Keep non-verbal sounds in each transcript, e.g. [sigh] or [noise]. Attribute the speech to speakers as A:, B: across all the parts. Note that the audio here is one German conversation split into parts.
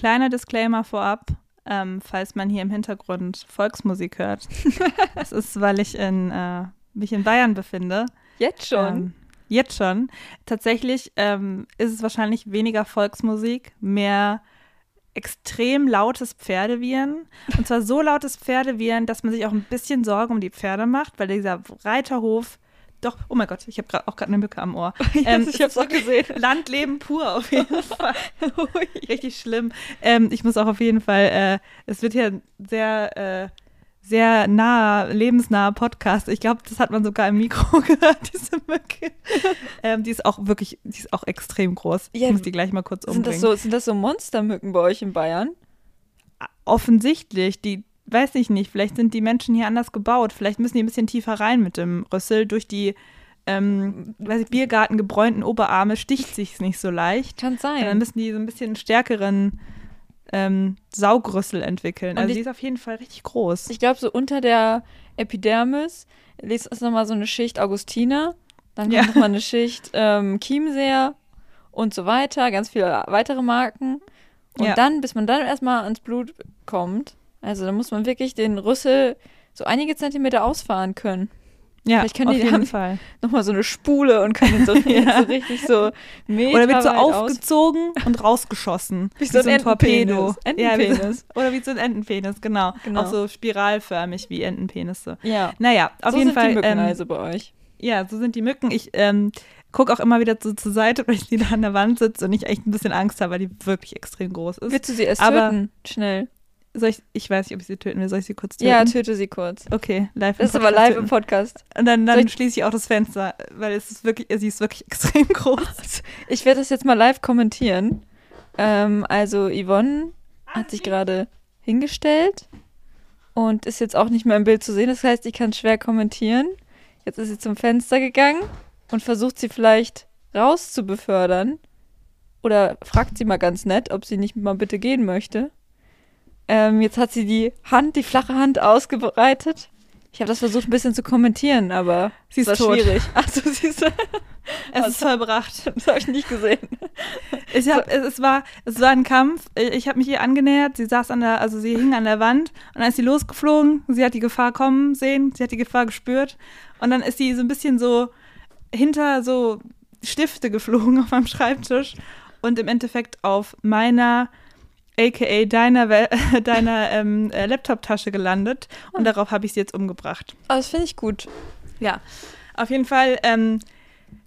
A: Ein kleiner Disclaimer vorab, ähm, falls man hier im Hintergrund Volksmusik hört. [laughs] das ist, weil ich in, äh, mich in Bayern befinde.
B: Jetzt schon?
A: Ähm, jetzt schon. Tatsächlich ähm, ist es wahrscheinlich weniger Volksmusik, mehr extrem lautes Pferdewiehern. Und zwar so lautes Pferdewiehern, dass man sich auch ein bisschen Sorgen um die Pferde macht, weil dieser Reiterhof doch, oh mein Gott, ich habe auch gerade eine Mücke am Ohr. [laughs]
B: Ähm, ich habe es auch gesehen. [laughs]
A: Landleben pur auf [laughs] jeden Fall. Richtig schlimm. Ähm, ich muss auch auf jeden Fall, äh, es wird hier sehr, äh, sehr nah, lebensnaher Podcast. Ich glaube, das hat man sogar im Mikro gehört, diese Mücke. ähm, die ist auch wirklich, die ist auch extrem groß. Ja, ich muss die gleich mal kurz umbringen.
B: Sind das so, sind das so Monstermücken bei euch in Bayern?
A: Offensichtlich. Die weiß ich nicht, vielleicht sind die Menschen hier anders gebaut. Vielleicht müssen die ein bisschen tiefer rein mit dem Rüssel. Durch die ähm, weiß ich, Biergarten gebräunten Oberarme sticht sich nicht so leicht.
B: Kann sein.
A: Dann müssen die so ein bisschen stärkeren ähm, Saugrüssel entwickeln. Also ich, die ist auf jeden Fall richtig groß.
B: Ich glaube, so unter der Epidermis ist nochmal so eine Schicht Augustiner, dann ja. nochmal eine Schicht ähm, Chiemseer und so weiter, ganz viele weitere Marken. Und ja. dann, bis man dann erstmal ans Blut kommt, also da muss man wirklich den Rüssel so einige Zentimeter ausfahren können.
A: Ja, Vielleicht können auf die jeden Fall. [laughs]
B: Nochmal so eine Spule und können so, [laughs] ja. so richtig so
A: Meter Oder wird so aufgezogen und rausgeschossen.
B: Wie, [laughs] wie so, ein, ein Torpedo.
A: Entenpenis. Ja, so, oder wie so ein Entenpenis, genau. genau. Auch so spiralförmig wie Entenpenisse.
B: Ja.
A: Naja, auf
B: so
A: jeden Fall.
B: Die Mücken ähm, also bei euch.
A: Ja, so sind die Mücken. Ich ähm, gucke auch immer wieder so zur Seite, weil ich die da an der Wand sitze und ich echt ein bisschen Angst habe, weil die wirklich extrem groß ist.
B: Willst du sie erst Aber, töten? Schnell.
A: Soll ich, ich weiß nicht, ob ich sie töten will. Soll ich sie kurz töten?
B: Ja, töte sie kurz.
A: Okay,
B: live im Das ist aber live töten. im Podcast.
A: Und dann, dann schließe ich auch das Fenster, weil es ist wirklich, sie ist wirklich [laughs] extrem groß.
B: Ich werde das jetzt mal live kommentieren. Ähm, also Yvonne hat sich gerade hingestellt und ist jetzt auch nicht mehr im Bild zu sehen. Das heißt, ich kann schwer kommentieren. Jetzt ist sie zum Fenster gegangen und versucht sie vielleicht rauszubefördern. Oder fragt sie mal ganz nett, ob sie nicht mal bitte gehen möchte. Ähm, jetzt hat sie die Hand, die flache Hand ausgebreitet. Ich habe das versucht ein bisschen zu kommentieren, aber
A: sie ist
B: war
A: tot.
B: schwierig. Achso, sie ist. [laughs]
A: es ist vollbracht.
B: Das habe ich nicht gesehen.
A: Ich hab, es, es, war, es war ein Kampf. Ich habe mich ihr angenähert. Sie saß an der, also sie hing an der Wand und dann ist sie losgeflogen. Sie hat die Gefahr kommen sehen. Sie hat die Gefahr gespürt und dann ist sie so ein bisschen so hinter so Stifte geflogen [laughs] auf meinem Schreibtisch und im Endeffekt auf meiner aka deiner, [laughs] deiner ähm, äh, Laptop-Tasche gelandet und ah. darauf habe ich sie jetzt umgebracht.
B: Oh, das finde ich gut.
A: Ja, auf jeden Fall ähm,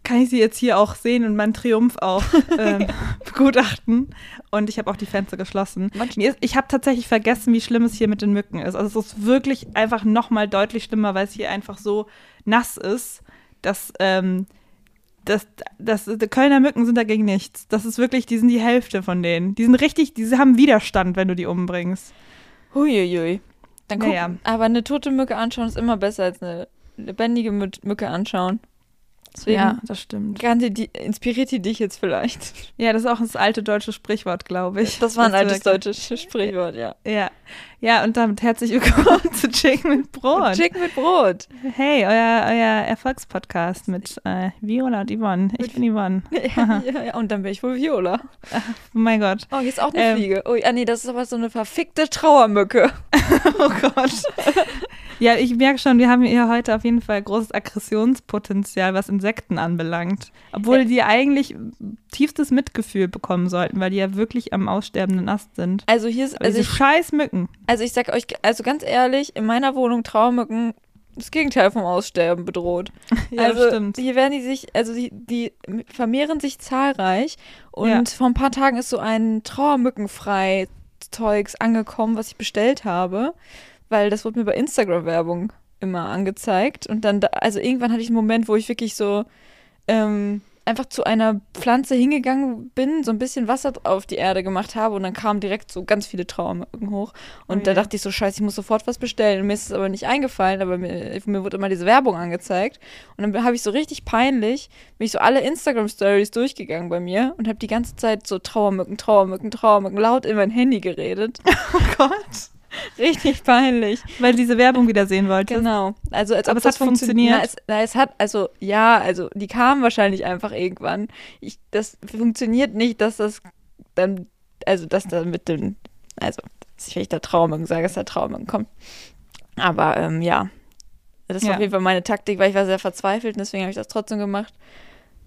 A: kann ich sie jetzt hier auch sehen und meinen Triumph auch [laughs] ähm, begutachten. Und ich habe auch die Fenster geschlossen. Ist, ich habe tatsächlich vergessen, wie schlimm es hier mit den Mücken ist. Also es ist wirklich einfach noch mal deutlich schlimmer, weil es hier einfach so nass ist, dass ähm, das, das, die Kölner Mücken sind dagegen nichts. Das ist wirklich, die sind die Hälfte von denen. Die sind richtig, die haben Widerstand, wenn du die umbringst.
B: Huiuiui. Dann guck, naja. Aber eine tote Mücke anschauen ist immer besser als eine lebendige Mücke anschauen.
A: Deswegen ja, das stimmt.
B: Die, inspiriert die dich jetzt vielleicht?
A: Ja, das ist auch das alte deutsche Sprichwort, glaube ich.
B: Das war ein altes deutsches Sprichwort, ja.
A: Ja. Ja, und damit herzlich willkommen [laughs] zu Chicken mit Brot.
B: Chicken mit Brot.
A: Hey, euer, euer Erfolgspodcast mit äh, Viola und Yvonne. Ich bin Yvonne. [laughs]
B: ja, [laughs] ja, ja, und dann bin ich wohl Viola.
A: oh mein Gott.
B: Oh, hier ist auch eine ähm, Fliege. Oh, ah, nee, das ist aber so eine verfickte Trauermücke.
A: oh Gott. Ja, ich merke schon, wir haben hier heute auf jeden Fall großes Aggressionspotenzial, was Insekten anbelangt. Obwohl die eigentlich tiefstes Mitgefühl bekommen sollten, weil die ja wirklich am aussterbenden Ast sind.
B: Also hier ist. Also
A: diese ich, scheiß Mücken.
B: Also ich sag euch, also ganz ehrlich, in meiner Wohnung Trauermücken das Gegenteil vom Aussterben bedroht. [laughs]
A: ja, also stimmt.
B: Hier werden die sich, also die, die vermehren sich zahlreich und ja. vor ein paar Tagen ist so ein Trauermückenfrei Zeugs angekommen, was ich bestellt habe weil das wurde mir bei Instagram-Werbung immer angezeigt. Und dann, da, also irgendwann hatte ich einen Moment, wo ich wirklich so ähm, einfach zu einer Pflanze hingegangen bin, so ein bisschen Wasser auf die Erde gemacht habe und dann kamen direkt so ganz viele Trauermücken hoch. Und oh, da dachte ich so, scheiße, ich muss sofort was bestellen. Und mir ist es aber nicht eingefallen, aber mir, mir wurde immer diese Werbung angezeigt. Und dann habe ich so richtig peinlich, bin ich so alle Instagram-Stories durchgegangen bei mir und habe die ganze Zeit so Trauermücken, Trauermücken, Trauermücken laut in mein Handy geredet. [laughs]
A: Oh Gott. [laughs]
B: Richtig peinlich.
A: Weil diese Werbung wieder sehen wollte.
B: Genau. Also als
A: Aber es hat funktioniert.
B: Na, es, na, es, hat, also ja, also die kamen wahrscheinlich einfach irgendwann. Ich, das funktioniert nicht, dass das dann also dass da mit dem, also wenn ich da Trauermücken sage, dass da Trauermücken kommt. Aber ähm, ja, das war
A: Ja.
B: auf jeden Fall meine Taktik, weil ich war sehr verzweifelt und deswegen habe ich das trotzdem gemacht.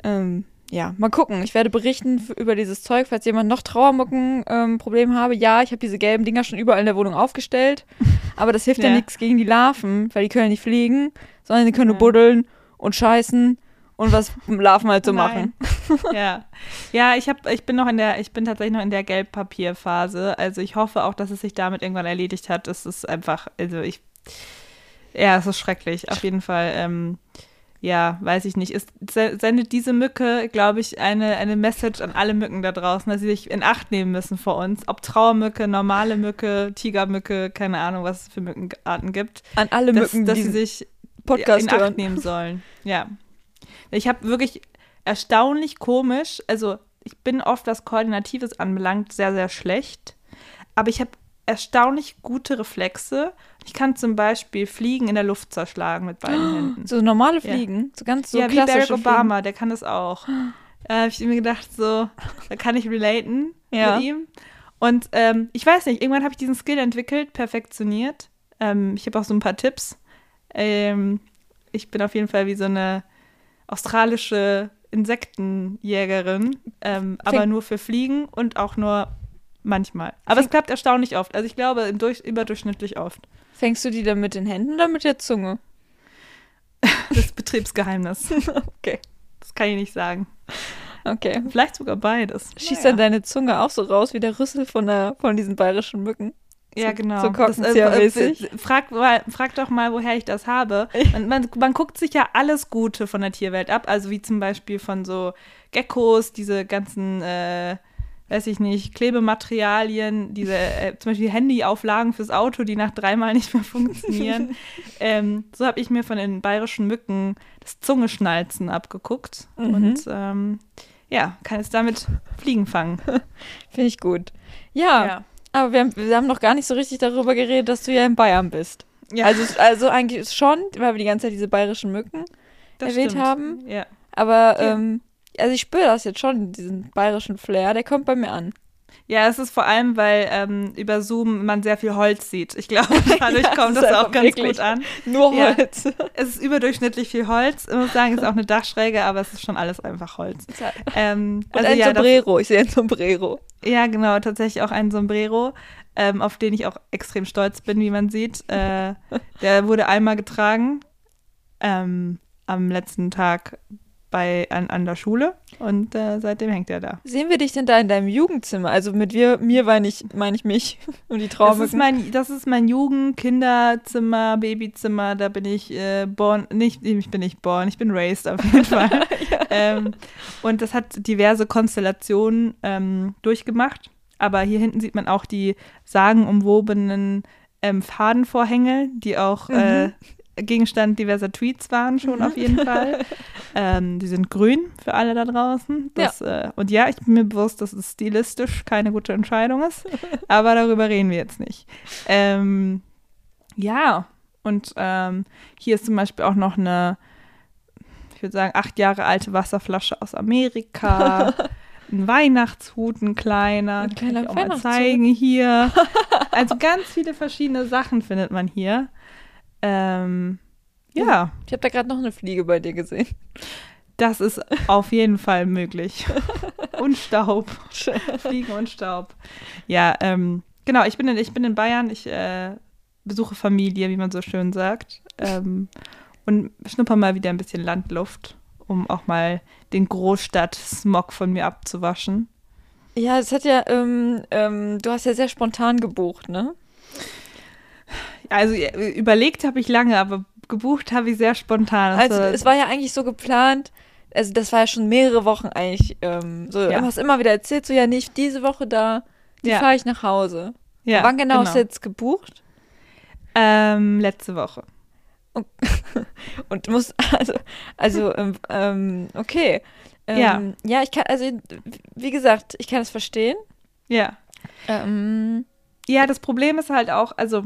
B: Ähm, ja, mal gucken. Ich werde berichten über dieses Zeug, falls jemand noch Trauermücken-Problem habe. Ja, ich habe diese gelben Dinger schon überall in der Wohnung aufgestellt. [laughs] Aber das hilft ja,
A: Ja.
B: nichts gegen die Larven, weil die können nicht fliegen, sondern die können nur
A: Ja.
B: buddeln und scheißen und was Larven halt so machen.
A: Nein. [laughs] [laughs] ja. Ja, ich habe ich bin noch in der ich bin tatsächlich noch in der Gelbpapierphase. Also ich hoffe auch, dass es sich damit irgendwann erledigt hat. Es ist einfach also ich ja, es ist schrecklich auf jeden Fall ähm, ja, weiß ich nicht. Se- sendet diese Mücke, glaube ich, eine, eine Message an alle Mücken da draußen, dass sie sich in Acht nehmen müssen vor uns. Ob Trauermücke, normale Mücke, Tigermücke, keine Ahnung, was es für Mückenarten gibt.
B: An alle
A: dass,
B: Mücken,
A: dass sie sich
B: Podcast
A: in Acht
B: hören.
A: nehmen sollen. Ja. Ich habe wirklich erstaunlich komisch, also ich bin oft, was Koordinatives anbelangt, sehr, sehr schlecht. Aber ich habe erstaunlich gute Reflexe. Ich kann zum Beispiel Fliegen in der Luft zerschlagen mit beiden Händen.
B: So normale
A: Ja.
B: Fliegen, so ganz so
A: ja, wie Barack Obama, der kann das auch. Da habe ich mir gedacht, so, da kann ich relaten
B: Ja.
A: mit ihm. Und ähm, ich weiß nicht, irgendwann habe ich diesen Skill entwickelt, perfektioniert. Ähm, ich habe auch so ein paar Tipps. Ähm, ich bin auf jeden Fall wie so eine australische Insektenjägerin, ähm, aber nur für Fliegen und auch nur manchmal. Aber es klappt erstaunlich oft. Also ich glaube, im durch, überdurchschnittlich oft.
B: Fängst du die dann mit den Händen oder mit der Zunge? [laughs]
A: Das Betriebsgeheimnis. [laughs]
B: Okay.
A: Das kann ich nicht sagen.
B: Okay.
A: Vielleicht sogar beides.
B: Schießt
A: Naja.
B: dann deine Zunge auch so raus wie der Rüssel von, der, von diesen bayerischen Mücken?
A: Ja, genau.
B: so
A: Das,
B: Korkenzieher-mäßig.
A: äh, frag, mal, frag doch mal, woher ich das habe. Man, man, man guckt sich ja alles Gute von der Tierwelt ab, also wie zum Beispiel von so Geckos, diese ganzen, äh, weiß ich nicht, Klebematerialien, diese äh, zum Beispiel Handyauflagen fürs Auto, die nach dreimal nicht mehr funktionieren. [laughs] ähm, so habe ich mir von den bayerischen Mücken das Zungeschnalzen abgeguckt
B: Mhm.
A: und ähm, ja, kann jetzt damit Fliegen fangen. [laughs]
B: Finde ich gut. Ja, aber wir haben, wir haben noch gar nicht so richtig darüber geredet, dass du ja in Bayern bist.
A: Ja,
B: Also, also eigentlich schon, weil wir die ganze Zeit diese bayerischen Mücken
A: das
B: erwähnt
A: stimmt.
B: haben.
A: Ja.
B: Aber
A: Ja.
B: ähm, also ich spüre das jetzt schon, diesen bayerischen Flair, der kommt bei mir an.
A: Ja, es ist vor allem, weil ähm, über Zoom man sehr viel Holz sieht. Ich glaube, [laughs] dadurch
B: Ja,
A: kommt das auch ganz gut an.
B: Nur
A: Ja.
B: Holz. [laughs]
A: Es ist überdurchschnittlich viel Holz. Ich muss sagen, es ist auch eine Dachschräge, aber es ist schon alles einfach Holz. Ähm,
B: Und
A: also
B: ein
A: ja,
B: Sombrero, ich sehe ein Sombrero.
A: ja, genau, tatsächlich auch ein Sombrero, ähm, auf den ich auch extrem stolz bin, wie man sieht. Äh, [laughs] der wurde einmal getragen ähm, am letzten Tag bei, an, an der Schule und äh, seitdem hängt er da.
B: Sehen wir dich denn da in deinem Jugendzimmer? Also mit wir, mir meine ich, meine ich mich [laughs] und die
A: Das ist,
B: Traumücken.
A: mein, das ist mein Jugend-, Kinderzimmer, Babyzimmer. Da bin ich äh, born, nicht, ich bin nicht born, ich bin raised auf jeden [laughs] Fall. ähm, und das hat diverse Konstellationen ähm, durchgemacht. Aber hier hinten sieht man auch die sagenumwobenen ähm, Fadenvorhänge, die auch äh, Gegenstand diverser Tweets waren schon auf jeden Fall. [laughs] Ähm, die sind grün für alle da draußen. Das, Äh, und ja, ich bin mir bewusst, dass es stilistisch keine gute Entscheidung ist. [laughs] Aber darüber reden wir jetzt nicht. Ähm, ja, und ähm, hier ist zum Beispiel auch noch eine, ich würde sagen, acht Jahre alte Wasserflasche aus Amerika. [laughs] Ein Weihnachtshut, ein kleiner.
B: Ein
A: Den kann ich
B: kleiner
A: auch mal zeigen hier. Also ganz viele verschiedene Sachen findet man hier. Ähm, ja,
B: Ich habe da gerade noch eine Fliege bei dir gesehen.
A: das ist auf jeden Fall möglich. [laughs] Und Staub. Fliegen und Staub. Ja, ähm, genau, ich bin in, ich bin in Bayern. Ich äh, besuche Familie, wie man so schön sagt. Ähm, und schnupper mal wieder ein bisschen Landluft, um auch mal den Großstadt-Smog von mir abzuwaschen.
B: Ja, es hat ja, ähm, ähm, du hast ja sehr spontan gebucht, ne?
A: Also äh, überlegt habe ich lange, aber gebucht habe ich sehr spontan.
B: Also
A: Also,
B: es war ja eigentlich so geplant, also das war ja schon mehrere Wochen eigentlich, ähm, so,
A: Ja.
B: du hast immer wieder erzählt, so ja nicht diese Woche da, die
A: Ja.
B: fahre ich nach Hause.
A: ja,
B: Wann genau, hast du jetzt gebucht?
A: Ähm, letzte Woche. [laughs]
B: Und muss, also, also, ähm, ähm, okay. Ähm,
A: Ja.
B: Ja, ich kann, also, wie gesagt, ich kann es verstehen.
A: Ja.
B: Ähm,
A: Ja, das Problem ist halt auch, also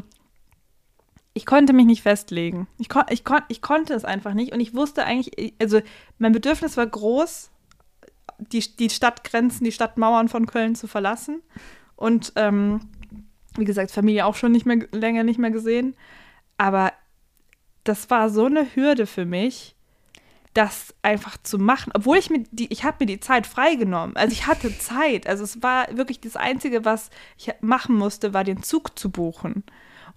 A: ich konnte mich nicht festlegen. Ich, kon ich, kon ich konnte es einfach nicht und ich wusste eigentlich, also mein Bedürfnis war groß, die, die Stadtgrenzen, die Stadtmauern von Köln zu verlassen. und ähm, wie gesagt, Familie auch schon nicht mehr länger nicht mehr gesehen. Aber das war so eine Hürde für mich, das einfach zu machen, obwohl ich mir die, ich habe mir die Zeit freigenommen. Also ich hatte Zeit. Also es war wirklich das Einzige, was ich machen musste, war den Zug zu buchen.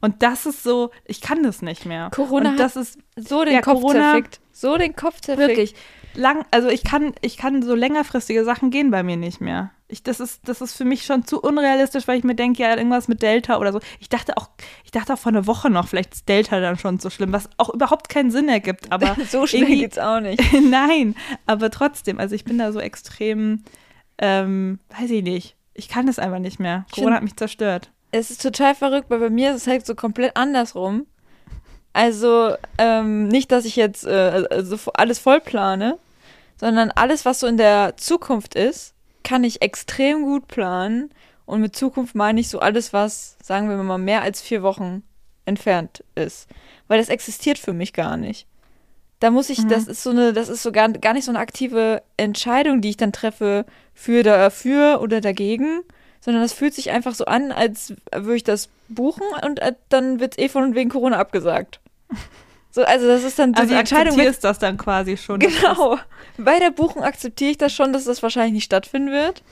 A: Und das ist so, ich kann das nicht mehr.
B: Corona
A: und das ist
B: so den
A: ja,
B: Kopf
A: Corona-
B: zerfickt. So den Kopf zerfickt.
A: wirklich lang, also ich kann, ich kann so längerfristige Sachen gehen bei mir nicht mehr. Ich, das ist, das ist für mich schon zu unrealistisch, weil ich mir denke, ja, irgendwas mit Delta oder so. Ich dachte auch, ich dachte auch vor einer Woche noch, vielleicht ist Delta dann schon so schlimm, was auch überhaupt keinen Sinn ergibt. Aber [laughs]
B: so schnell geht's auch nicht. [laughs]
A: Nein, aber trotzdem, also ich bin da so extrem, ähm, weiß ich nicht. Ich kann das einfach nicht mehr. Corona hat mich zerstört.
B: Es ist total verrückt, weil bei mir ist es halt so komplett andersrum. Also ähm, nicht, dass ich jetzt äh, also alles voll plane, sondern alles, was so in der Zukunft ist, kann ich extrem gut planen. Und mit Zukunft meine ich so alles, was, sagen wir mal, mehr als vier Wochen entfernt ist. Weil das existiert für mich gar nicht. Da muss ich,
A: Mhm.
B: das ist so eine, das ist so gar, gar nicht so eine aktive Entscheidung, die ich dann treffe für dafür oder dagegen, sondern das fühlt sich einfach so an, als würde ich das buchen und äh, dann wird es eh von wegen Corona abgesagt. So, also das ist dann so
A: Also
B: die Entscheidung.
A: Akzeptierst das dann quasi schon.
B: genau. Bei der Buchung akzeptiere ich das schon, dass das wahrscheinlich nicht stattfinden wird.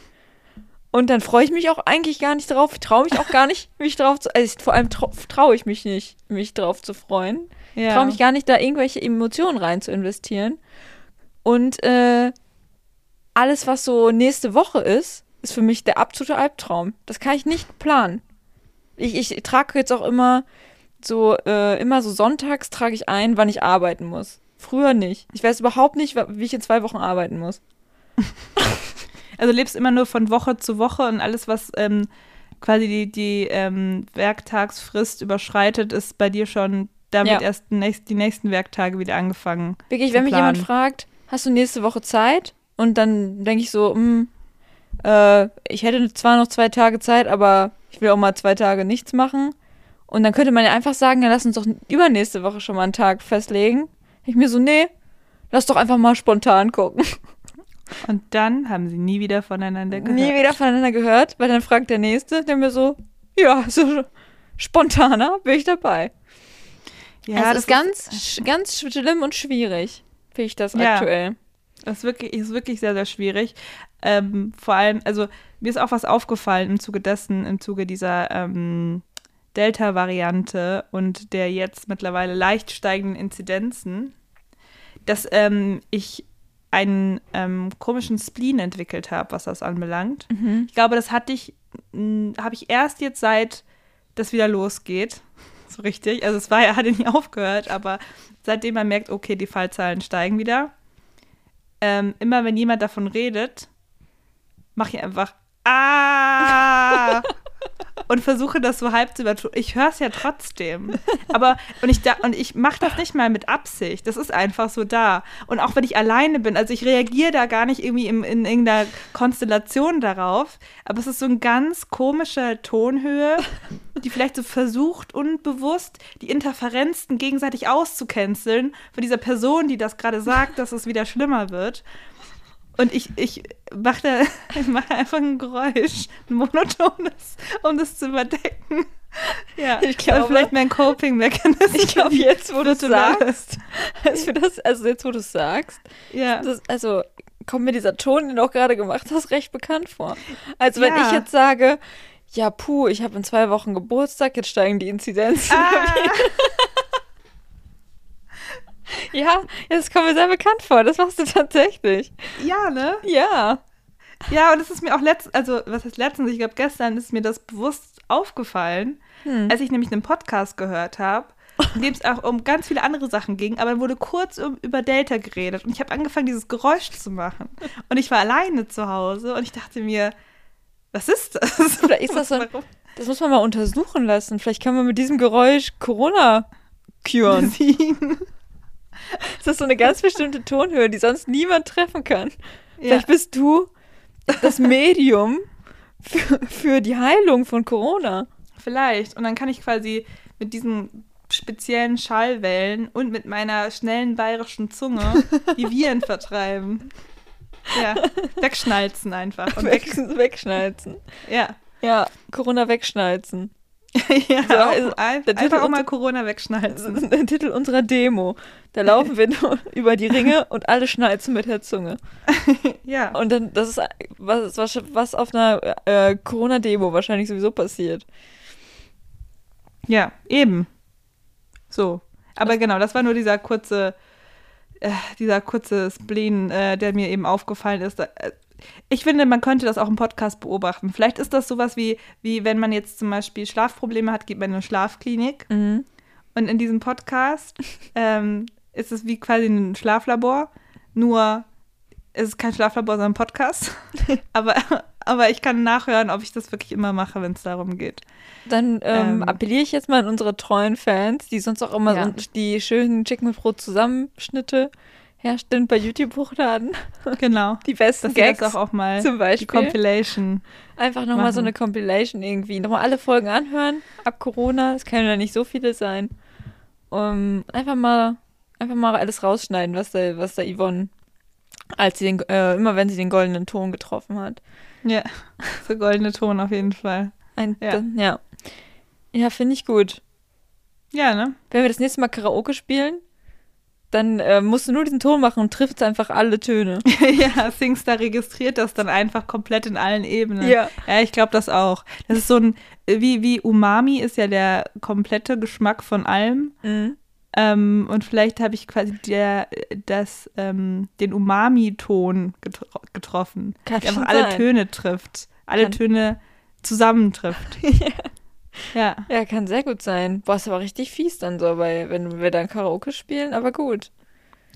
B: Und dann freue ich mich auch eigentlich gar nicht drauf. Ich traue mich auch gar nicht, [laughs] mich drauf zu. Also vor allem trau- traue ich mich nicht, mich drauf zu freuen.
A: ja.
B: traue mich gar nicht, da irgendwelche Emotionen rein zu investieren. Und äh, alles, was so nächste Woche ist, ist für mich der absolute Albtraum. Das kann ich nicht planen. Ich, ich trage jetzt auch immer so, äh, immer so sonntags trage ich ein, wann ich arbeiten muss. Früher nicht. Ich weiß überhaupt nicht, wie ich in zwei Wochen arbeiten muss. [laughs]
A: Also lebst immer nur von Woche zu Woche und alles, was ähm, quasi die, die ähm, Werktagsfrist überschreitet, ist bei dir schon damit
B: Ja.
A: erst nächst, die nächsten Werktage wieder angefangen.
B: Wirklich, wenn mich jemand fragt, hast du nächste Woche Zeit? Und dann denke ich so, hm, äh, ich hätte zwar noch zwei Tage Zeit, aber ich will auch mal zwei Tage nichts machen. Und dann könnte man ja einfach sagen, ja, lass uns doch übernächste Woche schon mal einen Tag festlegen. Ich mir so, nee, lass doch einfach mal spontan gucken. [laughs]
A: Und dann haben sie nie wieder voneinander gehört.
B: Nie wieder voneinander gehört, weil dann fragt der Nächste, der mir so, ja, so spontaner bin ich dabei.
A: Ja,
B: es ist ganz, sch- ganz schlimm und schwierig, finde ich das
A: Ja.
B: aktuell.
A: Das ist wirklich, ist wirklich sehr, sehr schwierig. Ähm, vor allem, also mir ist auch was aufgefallen im Zuge dessen, im Zuge dieser ähm, Delta-Variante und der jetzt mittlerweile leicht steigenden Inzidenzen, dass ähm, ich einen ähm, komischen Spleen entwickelt habe, was das anbelangt.
B: Mhm.
A: Ich glaube, das hatte ich, habe ich erst jetzt seit das wieder losgeht. [laughs] So richtig. Also es war ja, hatte nie aufgehört, aber seitdem man merkt, okay, die Fallzahlen steigen wieder. Ähm, immer wenn jemand davon redet, mache ich einfach Ah! und versuche das so halb zu übertun. Ich höre es ja trotzdem. Aber, und ich, da, und ich mache das nicht mal mit Absicht. Das ist einfach so da. Und auch wenn ich alleine bin, also ich reagiere da gar nicht irgendwie im, in irgendeiner Konstellation darauf. Aber es ist so eine ganz komische Tonhöhe, die vielleicht so versucht, unbewusst die Interferenzen gegenseitig auszucanceln von dieser Person, die das gerade sagt, dass es wieder schlimmer wird. Und ich, ich mache da [laughs] mach einfach ein Geräusch, ein monotones, um das zu überdecken. Ja,
B: Ich glaube-
A: vielleicht mein Coping-Mechanismus.
B: Ich glaube, jetzt, wo du es sagst, [laughs] als wir das, also jetzt, wo du es sagst,
A: Ja.
B: das, also kommt mir dieser Ton, den du auch gerade gemacht hast, recht bekannt vor. Also wenn
A: Ja.
B: ich jetzt sage, ja, puh, ich habe in zwei Wochen Geburtstag, jetzt steigen die Inzidenzen.
A: Ah, [laughs]
B: Ja, das kommt mir sehr bekannt vor. Das machst du tatsächlich.
A: ja, ne?
B: Ja.
A: Ja, und es ist mir auch letztens, also was heißt letztens, ich glaube gestern ist mir das bewusst aufgefallen,
B: Hm.
A: als ich nämlich einen Podcast gehört habe, in dem es auch um ganz viele andere Sachen ging, aber dann wurde kurz um, über Delta geredet und ich habe angefangen, dieses Geräusch zu machen. Und ich war alleine zu Hause und ich dachte mir, was ist das? [laughs]
B: Vielleicht ist das so ein-? Das muss man mal untersuchen lassen. Vielleicht kann man mit diesem Geräusch Corona küren.
A: Besiegen.
B: Das ist so eine ganz bestimmte Tonhöhe, die sonst niemand treffen kann.
A: Ja.
B: Vielleicht bist du das Medium für, für die Heilung von Corona.
A: Vielleicht. Und dann kann ich quasi mit diesen speziellen Schallwellen und mit meiner schnellen bayerischen Zunge die Viren [laughs] vertreiben. Ja, wegschnalzen einfach. Weg,
B: wegschnalzen.
A: ja.
B: Ja, Corona wegschnalzen. [laughs]
A: ja,
B: So, also,
A: ein,
B: der Titel
A: einfach auch mal Corona wegschnalzen. [laughs]
B: Der Titel unserer Demo. Da laufen wir nur [laughs] über die Ringe und alle schnalzen mit der Zunge.
A: ja.
B: Und dann, das ist was, was, was auf einer äh, Corona-Demo wahrscheinlich sowieso passiert.
A: Ja, eben. So. Aber genau, das war nur dieser kurze, äh, dieser kurze Spleen, äh, der mir eben aufgefallen ist. Da, äh, ich finde, man könnte das auch im Podcast beobachten. Vielleicht ist das sowas wie, wie wenn man jetzt zum Beispiel Schlafprobleme hat, geht man in eine Schlafklinik.
B: Mhm.
A: Und in diesem Podcast [laughs] ähm, ist es wie quasi ein Schlaflabor, nur es ist kein Schlaflabor, sondern ein Podcast. [laughs] aber, aber ich kann nachhören, ob ich das wirklich immer mache, wenn es darum geht.
B: Dann ähm,
A: Ähm.
B: appelliere ich jetzt mal an unsere treuen Fans, die sonst auch immer
A: Ja.
B: so die schönen Chicken mit Brot Zusammenschnitte herstellen bei YouTube hochladen.
A: Genau. [laughs]
B: Die besten
A: sie
B: Gags
A: das auch, auch mal
B: zum
A: die
B: Beispiel.
A: Compilation.
B: Einfach nochmal so eine Compilation irgendwie. Nochmal alle Folgen anhören ab Corona. Es können ja nicht so viele sein. Um, einfach mal, einfach mal alles rausschneiden, was da, was da Yvonne, als sie den, äh, immer wenn sie den goldenen Ton getroffen hat.
A: Ja, [laughs] so goldene Ton auf jeden Fall.
B: Ein,
A: Ja.
B: ja. Ja, ja finde ich gut.
A: Ja, ne?
B: Wenn wir das nächste Mal Karaoke spielen, dann äh, musst du nur diesen Ton machen und triffst einfach alle Töne. [laughs]
A: ja, Singstar registriert das dann einfach komplett in allen Ebenen.
B: Ja.
A: Ja, ich glaube das auch. Das ist so ein, wie, wie Umami ist ja der komplette Geschmack von allem.
B: Mhm.
A: Ähm, und vielleicht habe ich quasi der, das, ähm, den Umami-Ton getro getroffen.
B: Kann
A: der einfach alle
B: sein.
A: Töne trifft. Alle
B: Kann-
A: Töne zusammentrifft. [laughs] ja.
B: Ja, kann sehr gut sein. Boah, ist aber richtig fies dann so, weil wenn wir dann Karaoke spielen, aber gut.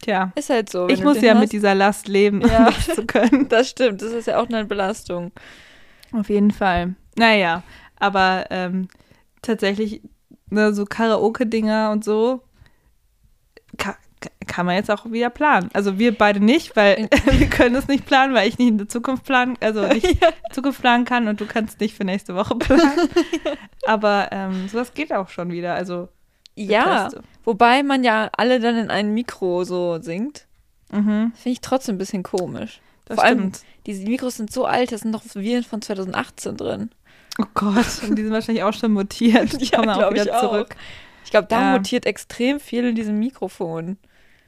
A: Tja.
B: Ist halt so.
A: Ich muss ja
B: hast.
A: mit dieser Last leben,
B: Ja.
A: das zu können. [laughs]
B: Das stimmt, das ist ja auch eine Belastung.
A: Auf jeden Fall. Naja, aber ähm, tatsächlich ne, so Karaoke-Dinger und so ka kann man jetzt auch wieder planen. Also wir beide nicht, weil [laughs] wir können es nicht planen, weil ich nicht in der Zukunft planen, also [laughs] nicht in der Zukunft planen kann und du kannst nicht für nächste Woche planen. [laughs] Aber ähm, sowas geht auch schon wieder. Also
B: Ja,
A: Teste.
B: wobei man ja alle dann in ein Mikro so singt.
A: mhm,
B: Finde ich trotzdem ein bisschen komisch.
A: das
B: Vor allem,
A: stimmt.
B: diese Mikros sind so alt, da sind noch Viren von 2018 drin.
A: Oh Gott, und die sind wahrscheinlich auch schon mutiert. Die
B: Ja,
A: kommen auch wieder
B: ich auch. Ich glaube, da
A: Ja.
B: mutiert extrem viel in diesem Mikrofon.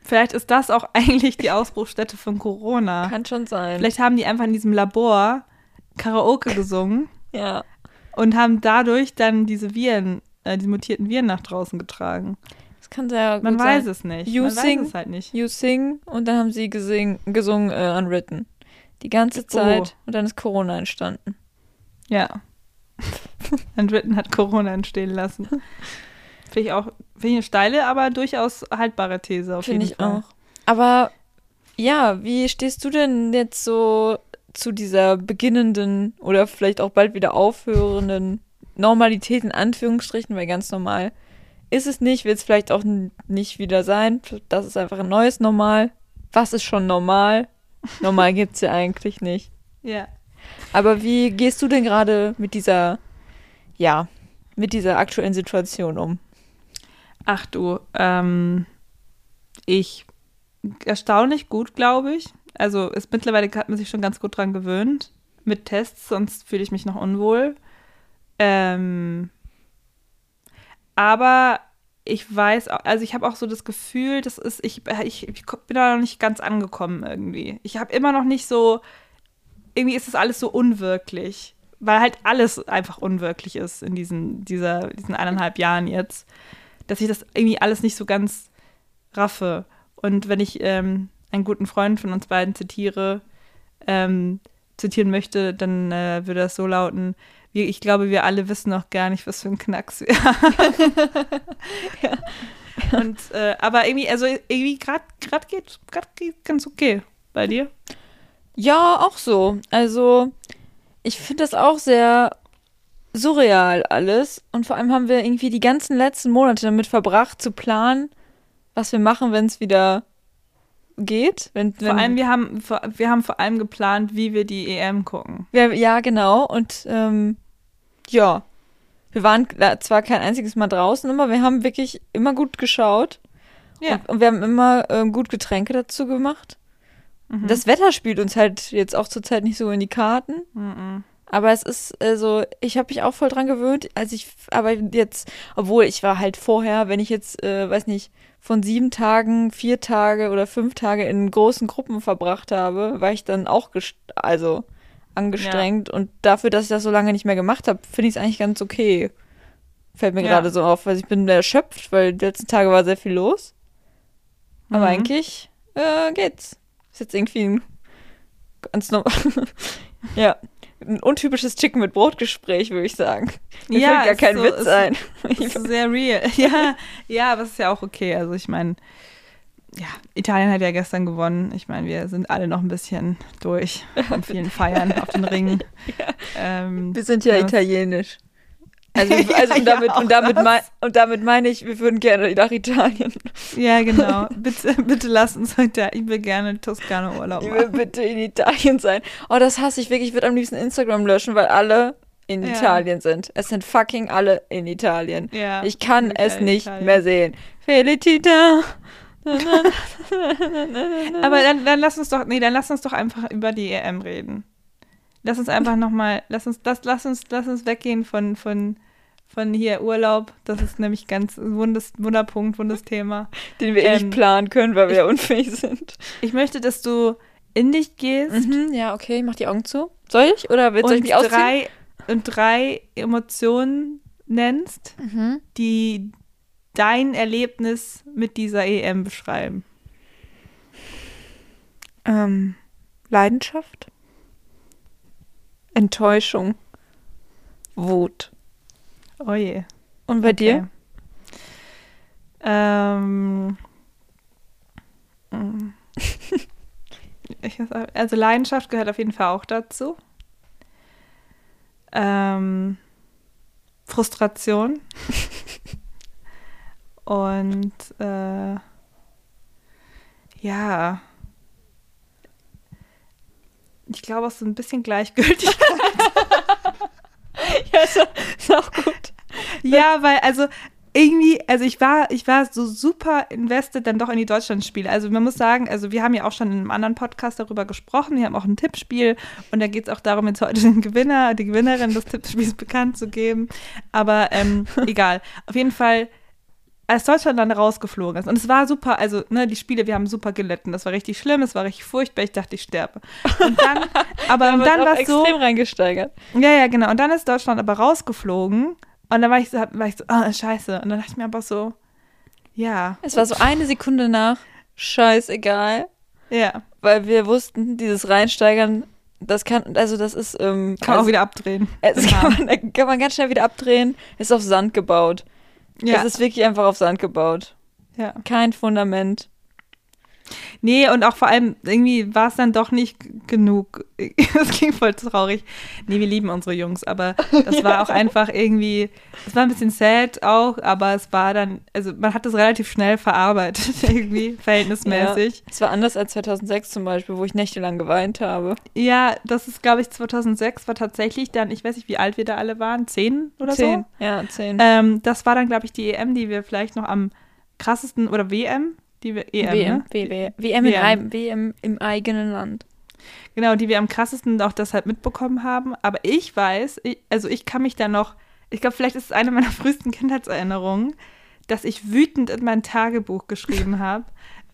A: Vielleicht ist das auch [laughs] eigentlich die Ausbruchsstätte von Corona.
B: Kann schon sein.
A: Vielleicht haben die einfach in diesem Labor Karaoke gesungen
B: Ja.
A: und haben dadurch dann diese Viren, äh, die mutierten Viren nach draußen getragen.
B: Das kann sehr
A: Man
B: gut
A: weiß
B: sein.
A: es nicht.
B: You
A: Man
B: sing.
A: weiß es halt nicht.
B: You sing und dann haben sie gesing, gesungen äh, Unwritten. Die ganze
A: Oh.
B: Zeit und dann ist Corona entstanden.
A: Ja. [laughs] Unwritten hat Corona entstehen lassen. [laughs] Finde ich auch, finde ich eine steile, aber durchaus haltbare These auf
B: Finde
A: jeden
B: ich
A: Fall.
B: auch. Aber ja, wie stehst du denn jetzt so zu dieser beginnenden oder vielleicht auch bald wieder aufhörenden Normalität in Anführungsstrichen, weil ganz normal ist es nicht, wird es vielleicht auch nicht wieder sein. Das ist einfach ein neues Normal. Was ist schon normal? Normal gibt es ja eigentlich nicht. [laughs]
A: Ja.
B: Aber wie gehst du denn gerade mit dieser, ja, mit dieser aktuellen Situation um?
A: Ach du, ähm, ich erstaunlich gut, glaube ich. Also ist mittlerweile hat man sich schon ganz gut dran gewöhnt mit Tests, sonst fühle ich mich noch unwohl. Ähm, aber ich weiß, also ich habe auch so das Gefühl, das ist, ich, ich, ich bin da noch nicht ganz angekommen irgendwie. Ich habe immer noch nicht so, irgendwie ist das alles so unwirklich, weil halt alles einfach unwirklich ist in diesen, dieser, diesen eineinhalb Jahren jetzt, dass ich das irgendwie alles nicht so ganz raffe. Und wenn ich ähm, einen guten Freund von uns beiden zitiere, ähm, zitieren möchte, dann äh, würde das so lauten, wir, ich glaube, wir alle wissen noch gar nicht, was für ein Knacks wir [laughs] haben. Und, äh, aber irgendwie, also irgendwie gerade geht, geht ganz okay. Bei dir?
B: Ja, auch so. Also, ich finde das auch sehr surreal alles. Und vor allem haben wir irgendwie die ganzen letzten Monate damit verbracht, zu planen, was wir machen, wenn es wieder geht. Wenn, wenn,
A: Vor allem, wir haben, vor- wir haben vor allem geplant, wie wir die EM gucken.
B: wir, ja, genau. Und ähm, ja, wir waren zwar kein einziges Mal draußen, aber wir haben wirklich immer gut geschaut.
A: Ja.
B: Und, und wir haben immer ähm, gut Getränke dazu gemacht.
A: Mhm.
B: Das Wetter spielt uns halt jetzt auch zurzeit nicht so in die Karten.
A: Mhm.
B: Aber es ist, also, ich habe mich auch voll dran gewöhnt, als ich, aber jetzt, obwohl ich war halt vorher, wenn ich jetzt, äh, weiß nicht, von sieben Tagen, vier Tage oder fünf Tage in großen Gruppen verbracht habe, war ich dann auch, also, angestrengt. Ja. Und dafür, dass ich das so lange nicht mehr gemacht habe, finde ich es eigentlich ganz okay. Fällt mir ja. gerade so auf, weil ich bin erschöpft, weil die letzten Tage war sehr viel los. Aber mhm. eigentlich äh, geht's. Ist jetzt irgendwie ein ganz normal. [laughs] ja ein untypisches Chicken mit Brotgespräch, würde ich sagen. Mir ja, fällt gar kein so, Witz ein.
A: Ist [laughs] sehr real. [laughs] Ja, ja, aber es ist ja auch okay. Also ich meine, ja, Italien hat ja gestern gewonnen. Ich meine, wir sind alle noch ein bisschen durch von vielen Feiern auf den Ringen. [laughs]
B: Ja. Ähm, wir sind ja, ja italienisch. Also, [laughs] also ja, und, damit, ja, und, damit mein, und damit meine ich, wir würden gerne nach Italien.
A: Ja, [laughs] genau. Bitte, bitte lass uns heute, ich will gerne Toskana Urlaub
B: machen. Ich will bitte in Italien sein. Oh, das hasse ich wirklich. Ich würde am liebsten Instagram löschen, weil alle in ja. Italien sind. Es sind fucking alle in Italien. Ja, ich kann es nicht Italien. mehr sehen. Felicita. [laughs]
A: Aber dann, dann lass uns doch, nee, dann lass uns doch einfach über die EM reden. Lass uns einfach nochmal, lass uns, das, lass uns, lass uns weggehen von, von von hier Urlaub. Das ist nämlich ganz Wundes, Wunderpunkt, Wundesthema.
B: Den wir eh ähm, nicht planen können, weil wir ich, unfähig sind.
A: Ich möchte, dass du in dich gehst.
B: Mhm, ja, okay, mach die Augen zu. Soll ich? Oder willst du mich ausziehen?
A: Drei, und drei Emotionen nennst, mhm. die dein Erlebnis mit dieser EM beschreiben.
B: Ähm, Leidenschaft. Enttäuschung. Wut.
A: Oh je.
B: Und bei okay. dir?
A: Ähm, also Leidenschaft gehört auf jeden Fall auch dazu. Ähm, Frustration. [laughs] Und äh, ja, ich glaube auch so ein bisschen Gleichgültigkeit. [laughs] [laughs]
B: ja, ist, ist auch gut.
A: Ja, weil, also irgendwie, also ich war, ich war so super invested dann doch in die Deutschlandspiele. Also man muss sagen, also wir haben ja auch schon in einem anderen Podcast darüber gesprochen. Wir haben auch ein Tippspiel und da geht es auch darum, jetzt heute den Gewinner, die Gewinnerin des Tippspiels bekannt zu geben. Aber ähm, [laughs] egal. Auf jeden Fall als Deutschland dann rausgeflogen ist. Und es war super, also ne, die Spiele, wir haben super gelitten. Das war richtig schlimm, es war richtig furchtbar. Ich dachte, ich sterbe. Und dann, [laughs] aber und dann war es so.
B: extrem reingesteigert.
A: Ja, ja, genau. Und dann ist Deutschland aber rausgeflogen. Und dann war ich so, war ich so, ah, scheiße. Und dann dachte ich mir aber so, ja.
B: Es war so eine Sekunde nach, scheißegal.
A: Ja.
B: Weil wir wussten, dieses Reinsteigern, das kann, also das ist. Ähm,
A: kann man also, auch wieder abdrehen.
B: Das kann man, kann man ganz schnell wieder abdrehen. Ist auf Sand gebaut. Ja. Es ist wirklich einfach auf Sand gebaut.
A: Ja.
B: Kein Fundament.
A: Nee, und auch vor allem, irgendwie war es dann doch nicht genug. [laughs] Das ging voll traurig. Nee, wir lieben unsere Jungs, aber das war auch [laughs] einfach irgendwie, es war ein bisschen sad auch, aber es war dann, also man hat das relativ schnell verarbeitet, [laughs] irgendwie, verhältnismäßig.
B: Ja, es war anders als 2006 zum Beispiel, wo ich nächtelang geweint habe.
A: Ja, das ist, glaube ich, 2006 war tatsächlich dann, ich weiß nicht, wie alt wir da alle waren, zehn oder
B: zehn.
A: so?
B: Ja, zehn.
A: Ähm, das war dann, glaube ich, die EM, die wir vielleicht noch am krassesten, oder WM, die wir, EM, WM, ne?
B: WM, WM, WM. WM im eigenen Land.
A: Genau, die wir am krassesten auch deshalb mitbekommen haben. Aber ich weiß, ich, also ich kann mich da noch, ich glaube, vielleicht ist es eine meiner frühesten Kindheitserinnerungen, dass ich wütend in mein Tagebuch geschrieben [laughs] habe,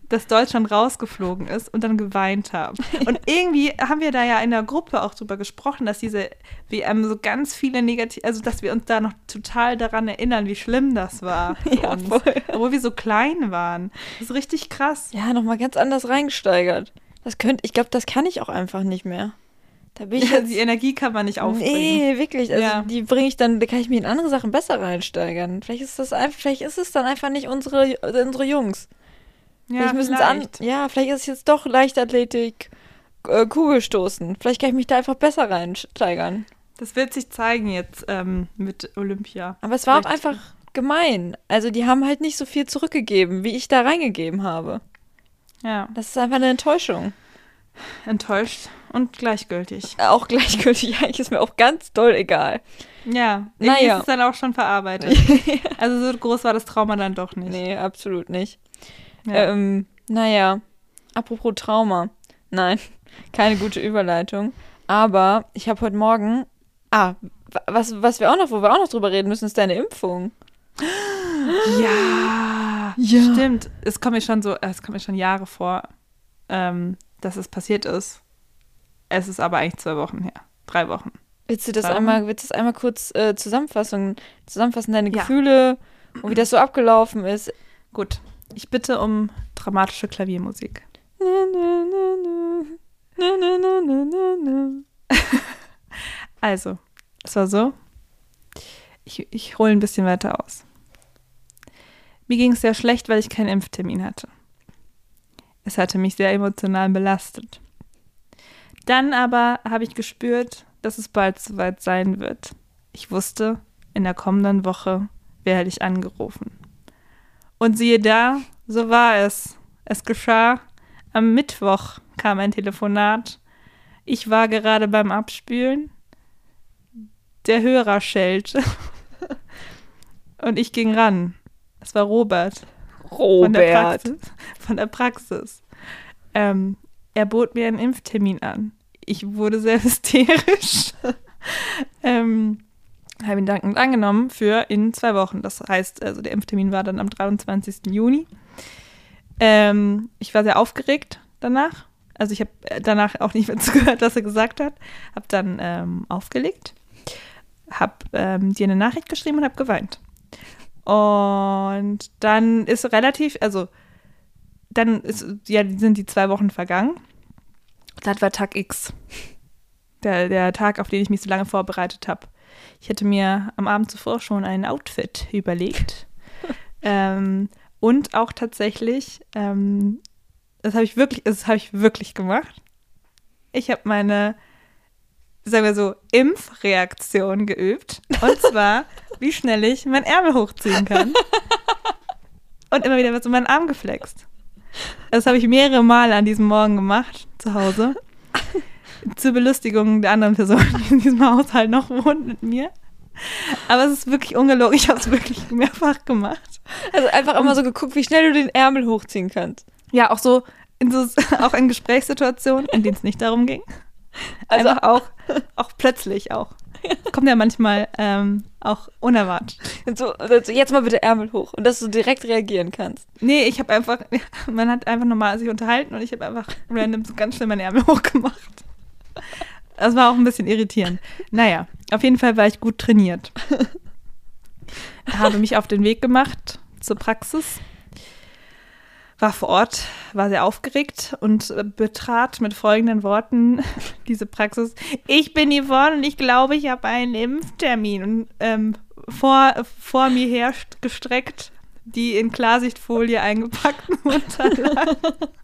A: dass Deutschland rausgeflogen ist und dann geweint habe. Und [laughs] irgendwie haben wir da ja in der Gruppe auch drüber gesprochen, dass diese WM so ganz viele negative, also dass wir uns da noch total daran erinnern, wie schlimm das war. [laughs] ja, uns, voll. Obwohl wir so klein waren. Das ist richtig krass.
B: Ja, nochmal ganz anders reingesteigert. Das könnte, ich glaube, das kann ich auch einfach nicht mehr.
A: Da bin ich [laughs] ja, jetzt, die Energie kann man nicht aufbringen.
B: Nee, wirklich. Also ja. die bringe ich dann, da kann ich mir in andere Sachen besser reinsteigern. Vielleicht ist das einfach, vielleicht ist es dann einfach nicht unsere, unsere Jungs. Ja, vielleicht müssen an. Ja, vielleicht ist es jetzt doch Leichtathletik, äh, Kugelstoßen. Vielleicht kann ich mich da einfach besser reinsteigern.
A: Das wird sich zeigen jetzt ähm, mit Olympia.
B: Aber es war vielleicht. auch einfach gemein. Also die haben halt nicht so viel zurückgegeben, wie ich da reingegeben habe.
A: Ja.
B: Das ist einfach eine Enttäuschung.
A: Enttäuscht und gleichgültig.
B: Auch gleichgültig, [laughs] eigentlich ist mir auch ganz doll egal.
A: Ja, naja. ist es dann auch schon verarbeitet. [laughs] also so groß war das Trauma dann doch nicht.
B: Nee, absolut nicht. Ja. Ähm, naja, apropos Trauma. Nein, [laughs] keine gute Überleitung. Aber ich habe heute Morgen Ah, was, was wir auch noch, wo wir auch noch drüber reden müssen, ist deine Impfung. [gasps]
A: Ja, ja. stimmt. Es kommt mir schon so, es kommt mir schon Jahre vor, ähm, dass es passiert ist. Es ist aber eigentlich zwei Wochen her. Drei Wochen.
B: Willst du das einmal, willst du das einmal kurz äh, zusammenfassen, zusammenfassen, deine ja. Gefühle und wie das so abgelaufen ist?
A: Gut. Ich bitte um dramatische Klaviermusik. [laughs] also, es war so. Ich, ich hole ein bisschen weiter aus. Mir ging es sehr schlecht, weil ich keinen Impftermin hatte. Es hatte mich sehr emotional belastet. Dann aber habe ich gespürt, dass es bald soweit sein wird. Ich wusste, in der kommenden Woche werde ich angerufen. Und siehe da, so war es. Es geschah. Am Mittwoch kam ein Telefonat. Ich war gerade beim Abspülen. Der Hörer schellte. Und ich ging ran. Es war Robert.
B: Robert.
A: Von der Praxis. Von der Praxis. Ähm, er bot mir einen Impftermin an. Ich wurde sehr [laughs] hysterisch. Habe ihn dankend angenommen für in zwei Wochen. Das heißt, also der Impftermin war dann am 23. Juni. Ähm, ich war sehr aufgeregt danach. Also ich habe danach auch nicht mehr [laughs] zugehört, was er gesagt hat. Habe dann ähm, aufgelegt, habe ähm, dir eine Nachricht geschrieben und habe geweint. Und dann ist relativ, also dann ist, ja, sind die zwei Wochen vergangen. Das war Tag X. Der, der Tag, auf den ich mich so lange vorbereitet habe. Ich hätte mir am Abend zuvor schon ein Outfit überlegt. [laughs] ähm, und auch tatsächlich, ähm, das habe ich wirklich, das habe ich wirklich gemacht. Ich habe meine sagen wir so, Impfreaktion geübt. Und zwar, [laughs] wie schnell ich meinen Ärmel hochziehen kann. Und immer wieder wird so mein Arm geflext. Das habe ich mehrere Male an diesem Morgen gemacht, zu Hause. Zur Belustigung der anderen Person, die in diesem Haushalt noch wohnt mit mir. Aber es ist wirklich ungelogen. Ich habe es wirklich mehrfach gemacht.
B: Also einfach immer so geguckt, wie schnell du den Ärmel hochziehen kannst.
A: Ja, auch so, in so [laughs] auch in Gesprächssituationen, in denen es nicht darum ging. Also Einfach auch, auch plötzlich auch. [laughs] Kommt ja manchmal ähm, auch unerwartet.
B: So, also jetzt mal bitte Ärmel hoch und dass du direkt reagieren kannst.
A: Nee, ich habe einfach, [laughs] man hat einfach normal sich unterhalten und ich habe einfach random so ganz schnell meine Ärmel hochgemacht. Das war auch ein bisschen irritierend. Naja, auf jeden Fall war ich gut trainiert. Habe mich auf den Weg gemacht zur Praxis war vor Ort, war sehr aufgeregt und betrat mit folgenden Worten diese Praxis. Ich bin Yvonne und ich glaube, ich habe einen Impftermin. Und ähm, vor, vor mir gestreckt die in Klarsichtfolie eingepackten Unterlagen. [laughs]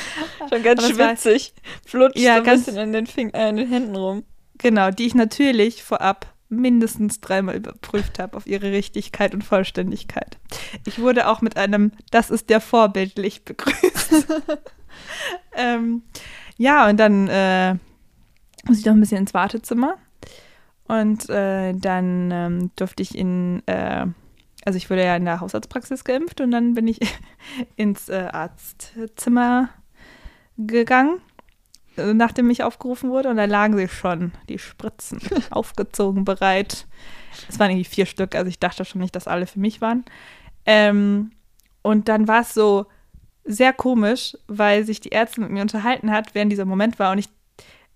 A: [laughs]
B: Schon ganz schwitzig. Flutscht ja, so ein bisschen in den, Fing äh, in den Händen rum.
A: Genau, die ich natürlich vorab mindestens dreimal überprüft habe auf ihre Richtigkeit und Vollständigkeit. Ich wurde auch mit einem Das ist der vorbildlich begrüßt. [laughs] ähm, ja, und dann äh, muss ich noch ein bisschen ins Wartezimmer. Und äh, dann ähm, durfte ich in, äh, also ich wurde ja in der Hausarztpraxis geimpft und dann bin ich [laughs] ins äh, Arztzimmer gegangen nachdem ich aufgerufen wurde und da lagen sie schon, die Spritzen, [laughs] aufgezogen, bereit. Es waren irgendwie vier Stück, also ich dachte schon nicht, dass alle für mich waren. Ähm, und dann war es so sehr komisch, weil sich die Ärztin mit mir unterhalten hat, während dieser Moment war und ich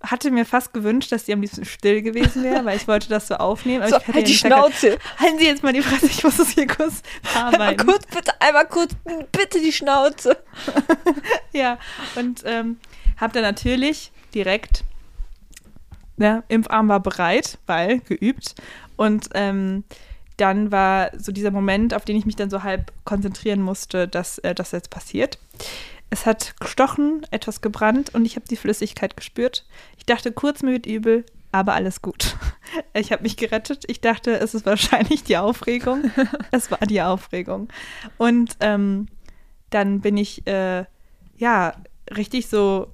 A: hatte mir fast gewünscht, dass sie am liebsten still gewesen wäre, weil ich wollte das so aufnehmen.
B: Aber so, halt die Schnauze.
A: Gesagt, halten Sie jetzt mal die Fresse, ich muss das hier kurz [laughs]
B: arbeiten. Einmal kurz, bitte, einmal kurz, bitte die Schnauze. [laughs]
A: ja, und ähm, habe dann natürlich direkt, ne, Impfarm war bereit, weil geübt. Und ähm, dann war so dieser Moment, auf den ich mich dann so halb konzentrieren musste, dass äh, das jetzt passiert. Es hat gestochen, etwas gebrannt und ich habe die Flüssigkeit gespürt. Ich dachte kurz, mir wird übel, aber alles gut. [laughs] Ich habe mich gerettet. Ich dachte, es ist wahrscheinlich die Aufregung. [laughs] es war die Aufregung. Und ähm, dann bin ich, äh, ja, richtig so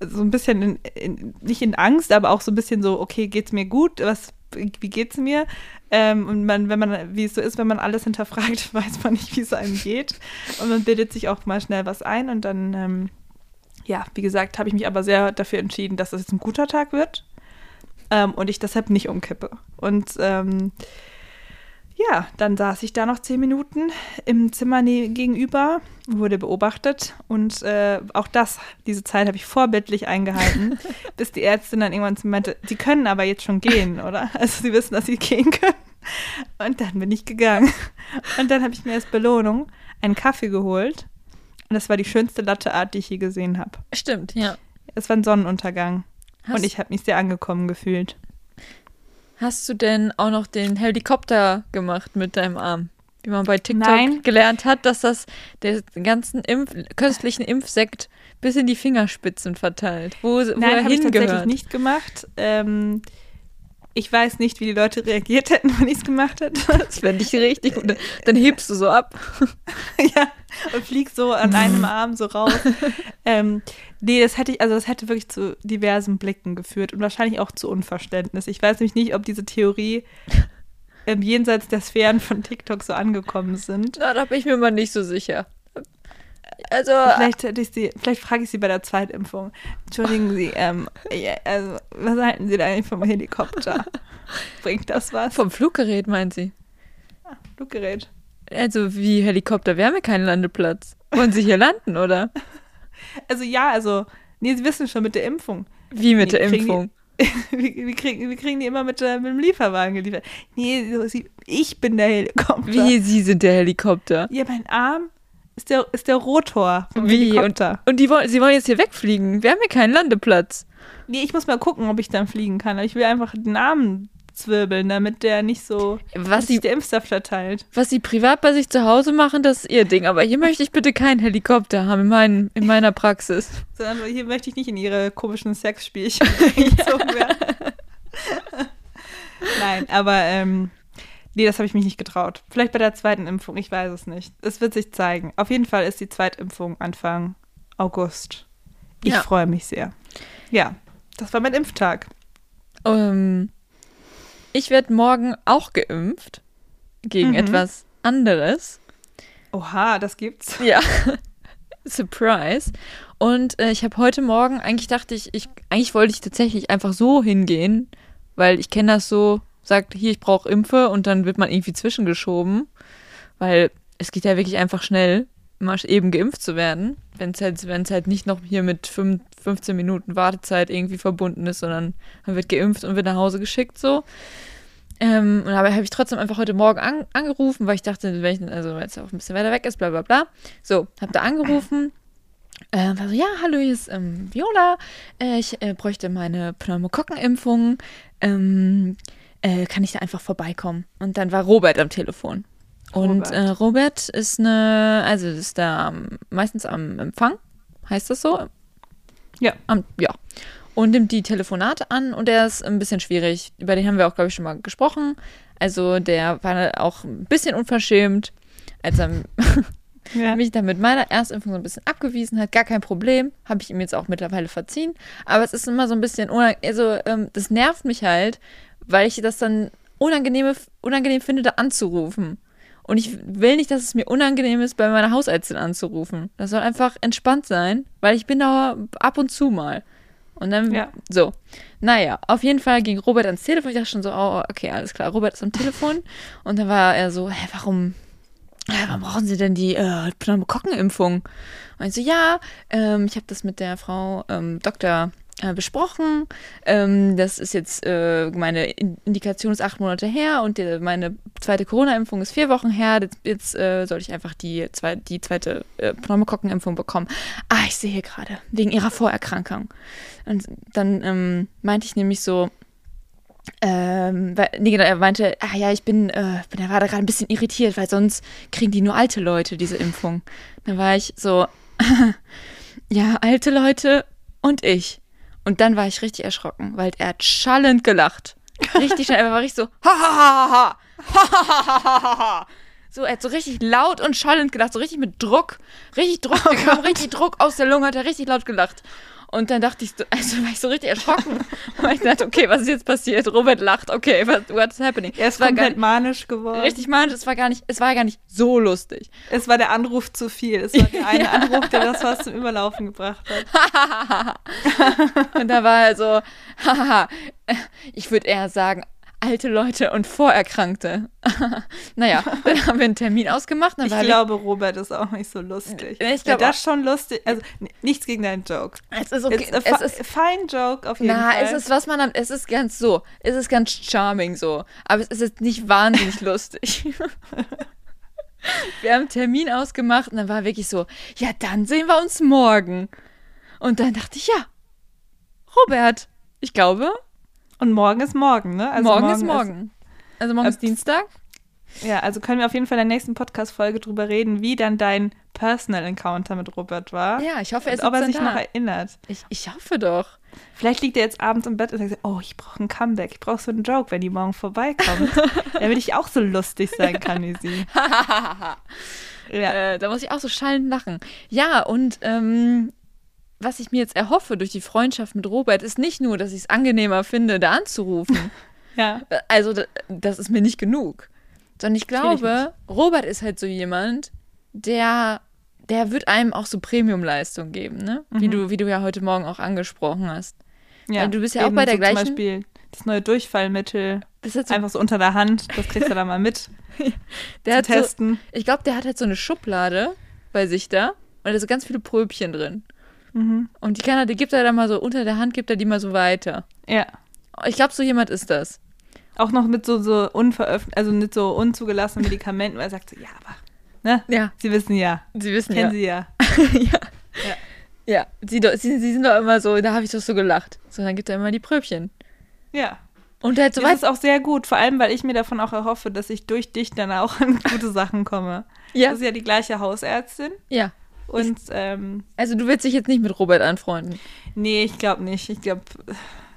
A: so ein bisschen in, in, nicht in Angst, aber auch so ein bisschen so, okay, geht's mir gut? Was, wie geht's mir? Ähm, und man, wenn man, wie es so ist, wenn man alles hinterfragt, [laughs] weiß man nicht, wie es einem geht. Und man bildet sich auch mal schnell was ein und dann, ähm, ja, wie gesagt, habe ich mich aber sehr dafür entschieden, dass es jetzt ein guter Tag wird. ähm, und ich deshalb nicht umkippe. Und ähm, ja, dann saß ich da noch zehn Minuten im Zimmer gegenüber, wurde beobachtet und äh, auch das, diese Zeit habe ich vorbildlich eingehalten, [laughs] bis die Ärztin dann irgendwann zu mir meinte, sie können aber jetzt schon gehen, oder? Also sie wissen, dass sie gehen können. Und dann bin ich gegangen. Und dann habe ich mir als Belohnung einen Kaffee geholt. Und das war die schönste Latteart, die ich je gesehen habe.
B: Stimmt, ja.
A: Es war ein Sonnenuntergang. Hast und ich habe mich sehr angekommen gefühlt.
B: Hast du denn auch noch den Helikopter gemacht mit deinem Arm? Wie man bei TikTok Nein. gelernt hat, dass das den ganzen Impf köstlichen Impfsekt bis in die Fingerspitzen verteilt. Wo,
A: Nein, habe ich tatsächlich nicht gemacht. Ähm, ich weiß nicht, wie die Leute reagiert hätten, [laughs] wenn ich es gemacht hätte.
B: Das fände ich richtig. Und dann hebst du so ab. [laughs]
A: ja, und fliegst so an einem [laughs] Arm so raus. ähm, nee, das hätte ich, also das hätte wirklich zu diversen Blicken geführt und wahrscheinlich auch zu Unverständnis. Ich weiß nämlich nicht, ob diese Theorie im Jenseits der Sphären von TikTok so angekommen sind.
B: Na, da bin ich mir mal nicht so sicher.
A: Also, vielleicht, hätte ich sie, vielleicht frage ich Sie bei der Zweitimpfung. Entschuldigen Sie, ähm, [laughs] also, was halten Sie da eigentlich vom Helikopter? [laughs] Bringt das was?
B: Vom Fluggerät, meint Sie?
A: Ah, Fluggerät.
B: Also, wie Helikopter, wir haben ja keinen Landeplatz. Wollen Sie hier landen, oder? [laughs]
A: Also, ja, also, nee, Sie wissen schon mit der Impfung.
B: Wie mit nee, der Impfung?
A: Wir, wir, kriegen, wir kriegen die immer mit, äh, mit dem Lieferwagen geliefert. Nee, so, sie, ich bin der Helikopter.
B: Wie, Sie sind der Helikopter?
A: Ja, mein Arm ist der, ist der Rotor vom Wie? Helikopter.
B: Und, und die wollen, sie wollen jetzt hier wegfliegen. Wir haben hier keinen Landeplatz.
A: Nee, ich muss mal gucken, ob ich dann fliegen kann. Ich will einfach den Arm zwirbeln, damit der nicht so
B: was sie,
A: der Impfstoff verteilt.
B: Was sie privat bei sich zu Hause machen, das ist ihr Ding. Aber hier möchte ich bitte keinen Helikopter haben in, mein, in meiner Praxis. [laughs]
A: Sondern hier möchte ich nicht in ihre komischen Sexspielchen [laughs] [laughs] gezogen werden. Nein, aber ähm, Nee, das habe ich mich nicht getraut. Vielleicht bei der zweiten Impfung, ich weiß es nicht. Es wird sich zeigen. Auf jeden Fall ist die Zweitimpfung Anfang August. Ich ja. freue mich sehr. Ja, das war mein Impftag.
B: Um, ähm, ich werde morgen auch geimpft gegen mhm. etwas anderes.
A: Oha, das gibt's. [laughs]
B: Ja. Surprise. Und äh, ich habe heute Morgen, eigentlich dachte ich, ich, eigentlich wollte ich tatsächlich einfach so hingehen, weil ich kenne das so, sagt, hier, ich brauche Impfe und dann wird man irgendwie zwischengeschoben, weil es geht ja wirklich einfach schnell, mal eben geimpft zu werden, wenn es halt, halt nicht noch hier mit 5, 15 Minuten Wartezeit irgendwie verbunden ist, sondern man wird geimpft und wird nach Hause geschickt so. Ähm, und dabei habe ich trotzdem einfach heute Morgen an, angerufen, weil ich dachte, wenn ich, also es auch ein bisschen weiter weg ist, bla bla bla. So, habe da angerufen. Äh, war so, ja, hallo, hier ist ähm, Viola. Äh, ich äh, bräuchte meine Pneumokokkenimpfung. Ähm, äh, kann ich da einfach vorbeikommen? Und dann war Robert am Telefon. Und Robert, äh, Robert ist eine, also ist da meistens am Empfang, heißt das so?
A: Ja.
B: Am, ja. Und nimmt die Telefonate an und der ist ein bisschen schwierig. Über den haben wir auch, glaube ich, schon mal gesprochen. Also der war auch ein bisschen unverschämt, als er [laughs] ja. mich dann mit meiner Erstimpfung so ein bisschen abgewiesen hat. Gar kein Problem. Habe ich ihm jetzt auch mittlerweile verziehen. Aber es ist immer so ein bisschen, also ähm, das nervt mich halt, weil ich das dann unangenehme, unangenehm finde, da anzurufen. Und ich will nicht, dass es mir unangenehm ist, bei meiner Hausärztin anzurufen. Das soll einfach entspannt sein, weil ich bin da ab und zu mal. Und dann, ja. so. Naja, auf jeden Fall ging Robert ans Telefon. Ich dachte schon so, oh, okay, alles klar, Robert ist am Telefon. Und dann war er so, hä, warum, hä, warum brauchen Sie denn die äh, Pneumokokkenimpfung? Und ich so, ja, ähm, ich habe das mit der Frau ähm, Dr besprochen. Ähm, das ist jetzt, äh, meine Indikation ist acht Monate her und meine zweite Corona-Impfung ist vier Wochen her. Jetzt, äh, soll ich einfach die, zwei, die zweite äh, Pneumokokken-Impfung bekommen. Ah, ich sehe gerade, wegen ihrer Vorerkrankung. Und dann ähm, meinte ich nämlich so, ähm, nee, genau, er meinte, ah ja, ich bin, äh, bin da gerade ein bisschen irritiert, weil sonst kriegen die nur alte Leute diese Impfung. Dann war ich so, [laughs] ja, alte Leute und ich. Und dann war ich richtig erschrocken, weil er hat schallend gelacht. Richtig schnell, er war richtig so, ha ha ha ha ha ha ha ha So, er hat so richtig laut und schallend gelacht, so richtig mit Druck, richtig Druck, oh richtig Druck aus der Lunge, hat er richtig laut gelacht. Und dann dachte ich, so, also war ich so richtig erschrocken. [laughs] Weil ich dachte, okay, was ist jetzt passiert? Robert lacht, okay, what, what's happening?
A: Er ist komplett manisch geworden.
B: Richtig manisch, es war gar nicht, es war gar nicht so lustig.
A: Es war der Anruf zu viel. Es war der eine [laughs] Anruf, der das fast zum Überlaufen gebracht hat. [laughs]
B: und da war er so, haha, ich würde eher sagen, alte Leute und Vorerkrankte. [laughs] naja, [laughs] dann haben wir einen Termin ausgemacht.
A: ich glaube, Robert ist auch nicht so lustig. Ich glaube, das ist schon lustig. Also nichts gegen deinen Joke.
B: Es ist okay.
A: Es ist fein Joke auf jeden
B: na,
A: Fall.
B: Na, es ist was man, es ist ganz so, es ist ganz charming so, aber es ist jetzt nicht wahnsinnig [laughs] lustig. wir haben einen Termin ausgemacht und dann war wirklich so, ja, dann sehen wir uns morgen. Und dann dachte ich, ja, Robert, ich glaube,
A: und morgen ist morgen, ne?
B: Also morgen, morgen, ist morgen. Ist, also morgen ist Dienstag.
A: Ja, also können wir auf jeden Fall in der nächsten Podcast-Folge drüber reden, wie dann dein Personal Encounter mit Robert war.
B: Ja, ich hoffe, er ist
A: Ob er sich da. noch erinnert.
B: Ich, ich hoffe doch.
A: Vielleicht liegt er jetzt abends im Bett und sagt, oh, ich brauche ein Comeback. Ich brauche so einen Joke, wenn die morgen vorbeikommt. [laughs] damit ich auch so lustig sein kann wie sie. [laughs]
B: ja. Äh, da muss ich auch so schallend lachen. Ja, und ähm, was ich mir jetzt erhoffe durch die Freundschaft mit Robert, ist nicht nur, dass ich es angenehmer finde, da anzurufen. [laughs]
A: ja.
B: Also, das ist mir nicht genug. Sondern ich glaube, Robert ist halt so jemand, der, der wird einem auch so Premium-Leistung geben, ne? Mhm. Wie, du, wie du ja heute Morgen auch angesprochen hast. Ja, Weil du bist ja auch bei der so gleichen.
A: Zum Beispiel das neue Durchfallmittel. Das ist so einfach so unter der Hand. Das kriegst du da mal mit. [laughs]
B: der hat testen. So, ich glaube, der hat halt so eine Schublade bei sich da. Und da sind ganz viele Pröbchen drin. Mhm. Und die kann er, die gibt er dann mal so unter der Hand, gibt er die mal so weiter.
A: Ja.
B: Ich glaube, so jemand ist das.
A: Auch noch mit so, so unveröffentlicht, also mit so unzugelassenen [laughs] Medikamenten, weil er sagt so, ja, aber, ne?
B: Ja.
A: Sie wissen ja.
B: Sie wissen
A: Kennen
B: ja.
A: Sie ja. [laughs]
B: ja. Ja. Ja, sie, sie, sie sind doch immer so, da habe ich doch so gelacht. So, dann gibt er immer die Pröbchen.
A: Ja.
B: Und halt so
A: Das ist auch sehr gut, vor allem, weil ich mir davon auch erhoffe, dass ich durch dich dann auch an gute Sachen komme. Ja. Das ist ja die gleiche Hausärztin.
B: Ja.
A: Und ähm,
B: also du willst dich jetzt nicht mit Robert anfreunden?
A: Nee, ich glaube nicht. Ich glaube,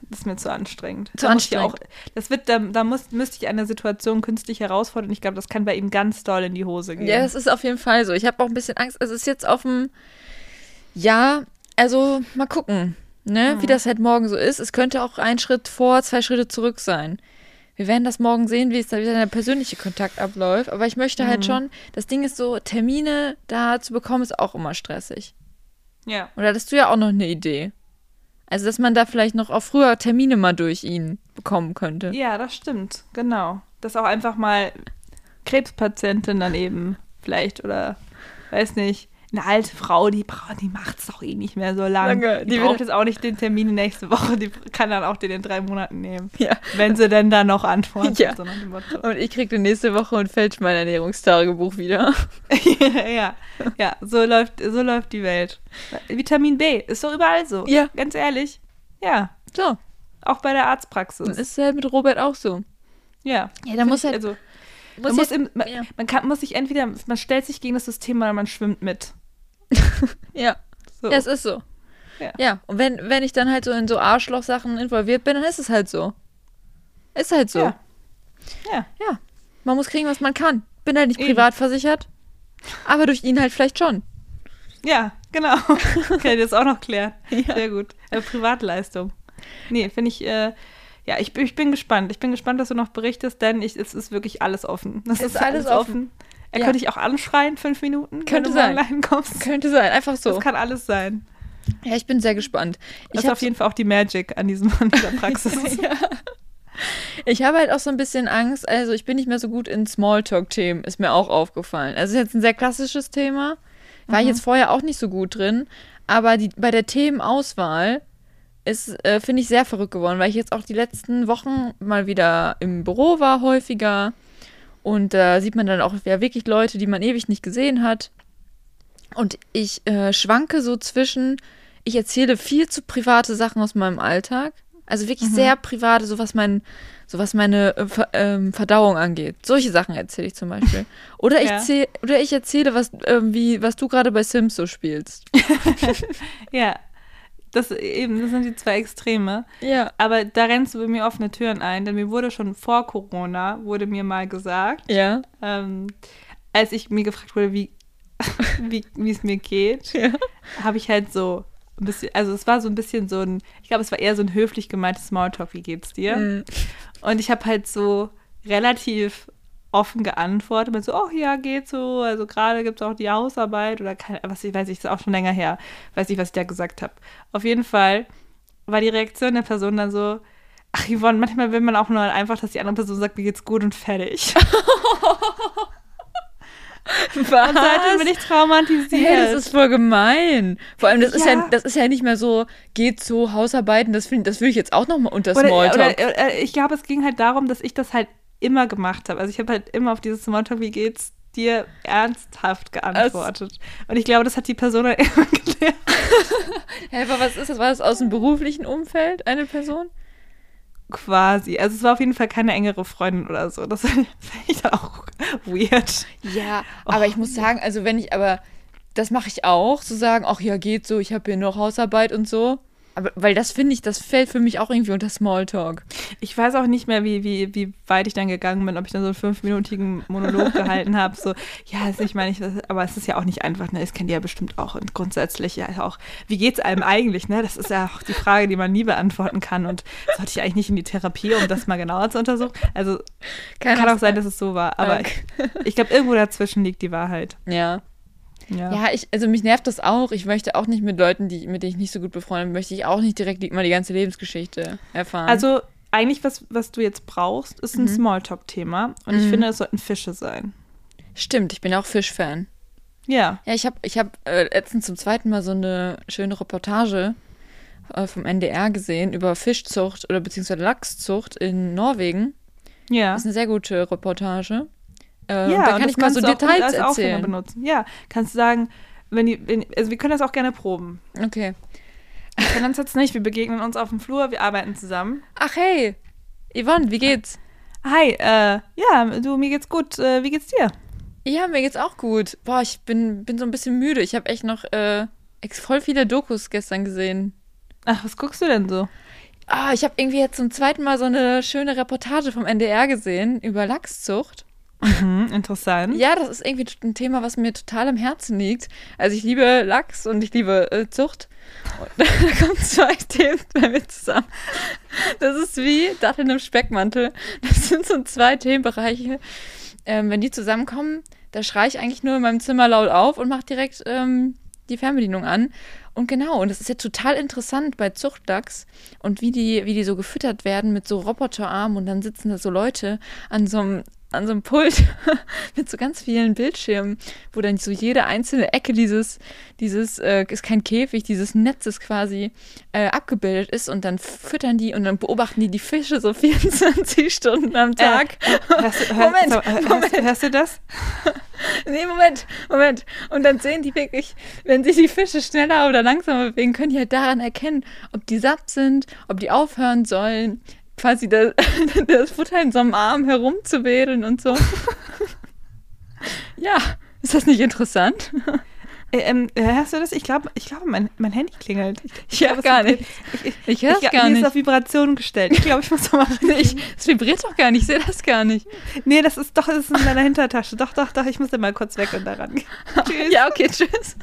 A: das ist mir zu anstrengend.
B: Zu da anstrengend.
A: Auch, das wird, da, da muss, müsste ich eine Situation künstlich herausfordern. Ich glaube, das kann bei ihm ganz doll in die Hose gehen.
B: Ja, das ist auf jeden Fall so. Ich habe auch ein bisschen Angst. Also es ist jetzt auf dem, ja, also mal gucken, ne, mhm. wie das halt morgen so ist. Es könnte auch ein Schritt vor, zwei Schritte zurück sein. Wir werden das morgen sehen, wie es da wieder der persönliche Kontakt abläuft. Aber ich möchte halt mhm. schon, das Ding ist so, Termine da zu bekommen, ist auch immer stressig.
A: Ja.
B: Oder hattest du ja auch noch eine Idee? Also, dass man da vielleicht noch auch früher Termine mal durch ihn bekommen könnte.
A: Ja, das stimmt, genau. Dass auch einfach mal Krebspatientin dann eben vielleicht oder weiß nicht, eine alte Frau, die, die macht es doch eh nicht mehr so lang. Lange. Die, die braucht jetzt auch nicht den Termin nächste Woche, die kann dann auch den in drei Monaten nehmen.
B: Ja.
A: Wenn sie denn da noch antwortet.
B: Ja. So und ich krieg den nächste Woche und fälsche mein Ernährungstagebuch wieder. [laughs]
A: ja, ja, so läuft, so läuft die Welt. Vitamin B ist doch überall so.
B: Ja.
A: Ganz ehrlich. Ja.
B: So.
A: Auch bei der Arztpraxis.
B: Das ist halt mit Robert auch so.
A: Ja.
B: Ja, da muss halt. Also,
A: man, muss im, man, ja. man, kann, muss sich entweder, man stellt sich gegen das System oder man schwimmt mit. [laughs]
B: ja. So. ja, es ist so. Ja. ja. Und wenn, wenn ich dann halt so in so Arschloch-Sachen involviert bin, dann ist es halt so. Ist halt so.
A: Ja. Ja.
B: ja. Man muss kriegen, was man kann. Bin halt nicht Eben. privat versichert, aber durch ihn halt vielleicht schon.
A: Ja, genau. Kann [laughs] ich das auch noch klären. Ja. Sehr gut. Äh, Privatleistung. Nee, finde ich, äh, ja, ich, ich bin gespannt. Ich bin gespannt, dass du noch berichtest, denn ich, es ist wirklich alles offen.
B: Es ist, ist alles offen. offen.
A: Er ja. könnte dich auch anschreien, fünf Minuten,
B: könnte sein.
A: kommst.
B: Könnte sein, einfach so.
A: Das kann alles sein.
B: Ja, ich bin sehr gespannt.
A: Das ist auf jeden Fall auch die Magic an, diesem, an dieser [laughs] Praxis. [laughs] ja.
B: Ich habe halt auch so ein bisschen Angst, also ich bin nicht mehr so gut in Smalltalk-Themen, ist mir auch aufgefallen. Also ist jetzt ein sehr klassisches Thema. War mhm. ich jetzt vorher auch nicht so gut drin. Aber die, bei der Themenauswahl ist, äh, finde ich, sehr verrückt geworden, weil ich jetzt auch die letzten Wochen mal wieder im Büro war, häufiger. Und da sieht man dann auch ja, wirklich Leute, die man ewig nicht gesehen hat. Und ich äh, schwanke so zwischen, ich erzähle viel zu private Sachen aus meinem Alltag. Also wirklich mhm. sehr private, so was, mein, so was meine äh, Ver, ähm, Verdauung angeht. Solche Sachen erzähle ich zum Beispiel. [laughs] Oder ich, ja. zähl, oder ich erzähle, was, äh, wie, was du gerade bei Sims so spielst. [laughs]
A: ja, das eben, das sind die zwei Extreme.
B: Ja.
A: Aber da rennst du bei mir offene Türen ein, denn mir wurde schon vor Corona, wurde mir mal gesagt,
B: ja.
A: ähm, als ich mir gefragt wurde, wie, [laughs] wie es mir geht,
B: ja.
A: habe ich halt so ein bisschen, also es war so ein bisschen so ein, ich glaube, es war eher so ein höflich gemeintes Smalltalk, wie geht's dir?
B: Mhm.
A: Und ich habe halt so relativ offen geantwortet mit so, oh ja, geht so, also gerade gibt es auch die Hausarbeit oder keine, was ich weiß ich, ist auch schon länger her, weiß nicht, was ich da gesagt habe. Auf jeden Fall war die Reaktion der Person dann so, ach Yvonne, manchmal will man auch nur einfach, dass die andere Person sagt, mir geht's gut und fertig.
B: Was? [laughs]
A: Und seitdem bin ich traumatisiert.
B: Hey, das ist voll gemein. Vor allem, das ist ja,
A: Ja.
B: das ist ja nicht mehr so, geht so, Hausarbeiten, das, find, das würde ich jetzt auch noch mal unter
A: oder,
B: Smalltalk.
A: oder, oder, ich glaube, es ging halt darum, dass ich das halt immer gemacht habe. Also ich habe halt immer auf dieses Smalltalk, wie geht's dir, ernsthaft geantwortet. Und ich glaube, das hat die Person dann [laughs] immer gelernt. [laughs]
B: Hä, aber was ist das? War das aus dem beruflichen Umfeld, eine Person?
A: Quasi. Also es war auf jeden Fall keine engere Freundin oder so. Das [laughs] fand ich auch weird.
B: Ja, aber ich muss sagen, also wenn ich, aber das mache ich auch, zu sagen, ach ja, geht so, ich habe hier noch Hausarbeit und so. Aber weil das finde ich, das fällt für mich auch irgendwie unter Smalltalk.
A: Ich weiß auch nicht mehr, wie, wie, wie weit ich dann gegangen bin, ob ich dann so einen fünfminütigen Monolog [laughs] gehalten habe. So, ja, also ich meine, ich, aber es ist ja auch nicht einfach, ne? Das kennt ihr ja bestimmt auch. Und grundsätzlich ja auch, wie geht's einem eigentlich, ne? Das ist ja auch die Frage, die man nie beantworten kann. Und sollte ich eigentlich nicht in die Therapie, um das mal genauer zu untersuchen? Also kann, auch sein, dass es so war. Aber
B: Okay.
A: ich, ich glaube, irgendwo dazwischen liegt die Wahrheit.
B: Ja.
A: Ja.
B: Ja, ich, also mich nervt das auch. Ich möchte auch nicht mit Leuten, die, mit denen ich nicht so gut befreundet bin, möchte ich auch nicht direkt mal die ganze Lebensgeschichte erfahren.
A: Also eigentlich, was, was du jetzt brauchst, ist ein
B: Mhm.
A: Smalltalk-Thema. Und ich
B: Mhm.
A: finde, es sollten Fische sein.
B: Stimmt, ich bin ja auch Fischfan.
A: Ja.
B: Ja, ich habe ich hab, äh, letztens zum zweiten Mal so eine schöne Reportage äh, vom NDR gesehen über Fischzucht oder beziehungsweise Lachszucht in Norwegen.
A: Ja.
B: Das ist eine sehr gute Reportage. Äh,
A: ja,
B: da kann ich mal
A: kannst
B: so
A: auch
B: Details
A: als Aufhänger
B: erzählen.
A: benutzen. Ja, kannst du sagen, wenn die, wenn, also wir können das auch gerne proben.
B: Okay.
A: Wir können uns jetzt nicht, wir begegnen uns auf dem Flur, wir arbeiten zusammen.
B: Ach hey, Yvonne, wie geht's?
A: Hi, äh, ja, du, mir geht's gut. Äh, wie geht's dir?
B: Ja, mir geht's auch gut. Boah, ich bin, bin so ein bisschen müde. Ich habe echt noch äh, voll viele Dokus gestern gesehen.
A: Ach, was guckst du denn so?
B: Ah, ich habe irgendwie jetzt zum zweiten Mal so eine schöne Reportage vom NDR gesehen über Lachszucht.
A: Mhm, interessant.
B: Ja, das ist irgendwie ein Thema, was mir total am Herzen liegt. Also ich liebe Lachs und ich liebe äh, Zucht. [laughs] Da kommen zwei [laughs] Themen bei mir zusammen. Das ist wie Datteln im Speckmantel. Das sind so zwei Themenbereiche. Ähm, wenn die zusammenkommen, da schreie ich eigentlich nur in meinem Zimmer laut auf und mache direkt ähm, die Fernbedienung an. Und genau, und das ist ja total interessant bei Zuchtlachs und wie die, wie die so gefüttert werden mit so Roboterarmen und dann sitzen da so Leute an so einem an so einem Pult [laughs] mit so ganz vielen Bildschirmen, wo dann so jede einzelne Ecke dieses, dieses, äh, ist kein Käfig, dieses Netzes quasi äh, abgebildet ist und dann füttern die und dann beobachten die die Fische so [laughs] 24 Stunden am Tag.
A: Hörst, du- [laughs] hör,
B: Moment,
A: so, hör-
B: Moment.
A: Hörst, hörst du das?
B: Nee, Moment, Moment. Und dann sehen die wirklich, wenn sich die Fische schneller oder langsamer bewegen, können die halt daran erkennen, ob die satt sind, ob die aufhören sollen, quasi das, [laughs] das Futter in so einem Arm herumzuwedeln und so. [laughs] ja, ist das nicht interessant?
A: Äh, ähm, hörst du das? Ich glaube, ich glaube, mein, mein Handy klingelt. Ich glaube, es
B: gar nicht.
A: Ich, ich,
B: Ich höre
A: ich,
B: gar
A: die
B: nicht.
A: ist auf Vibration gestellt. Ich glaube, ich muss mal. [laughs]
B: Ich, es vibriert doch gar nicht, ich sehe das gar nicht.
A: Nee, das ist doch, das ist in meiner Hintertasche. Doch, doch, doch, ich muss da mal kurz weg und daran gehen. Tschüss.
B: Ja, okay, tschüss.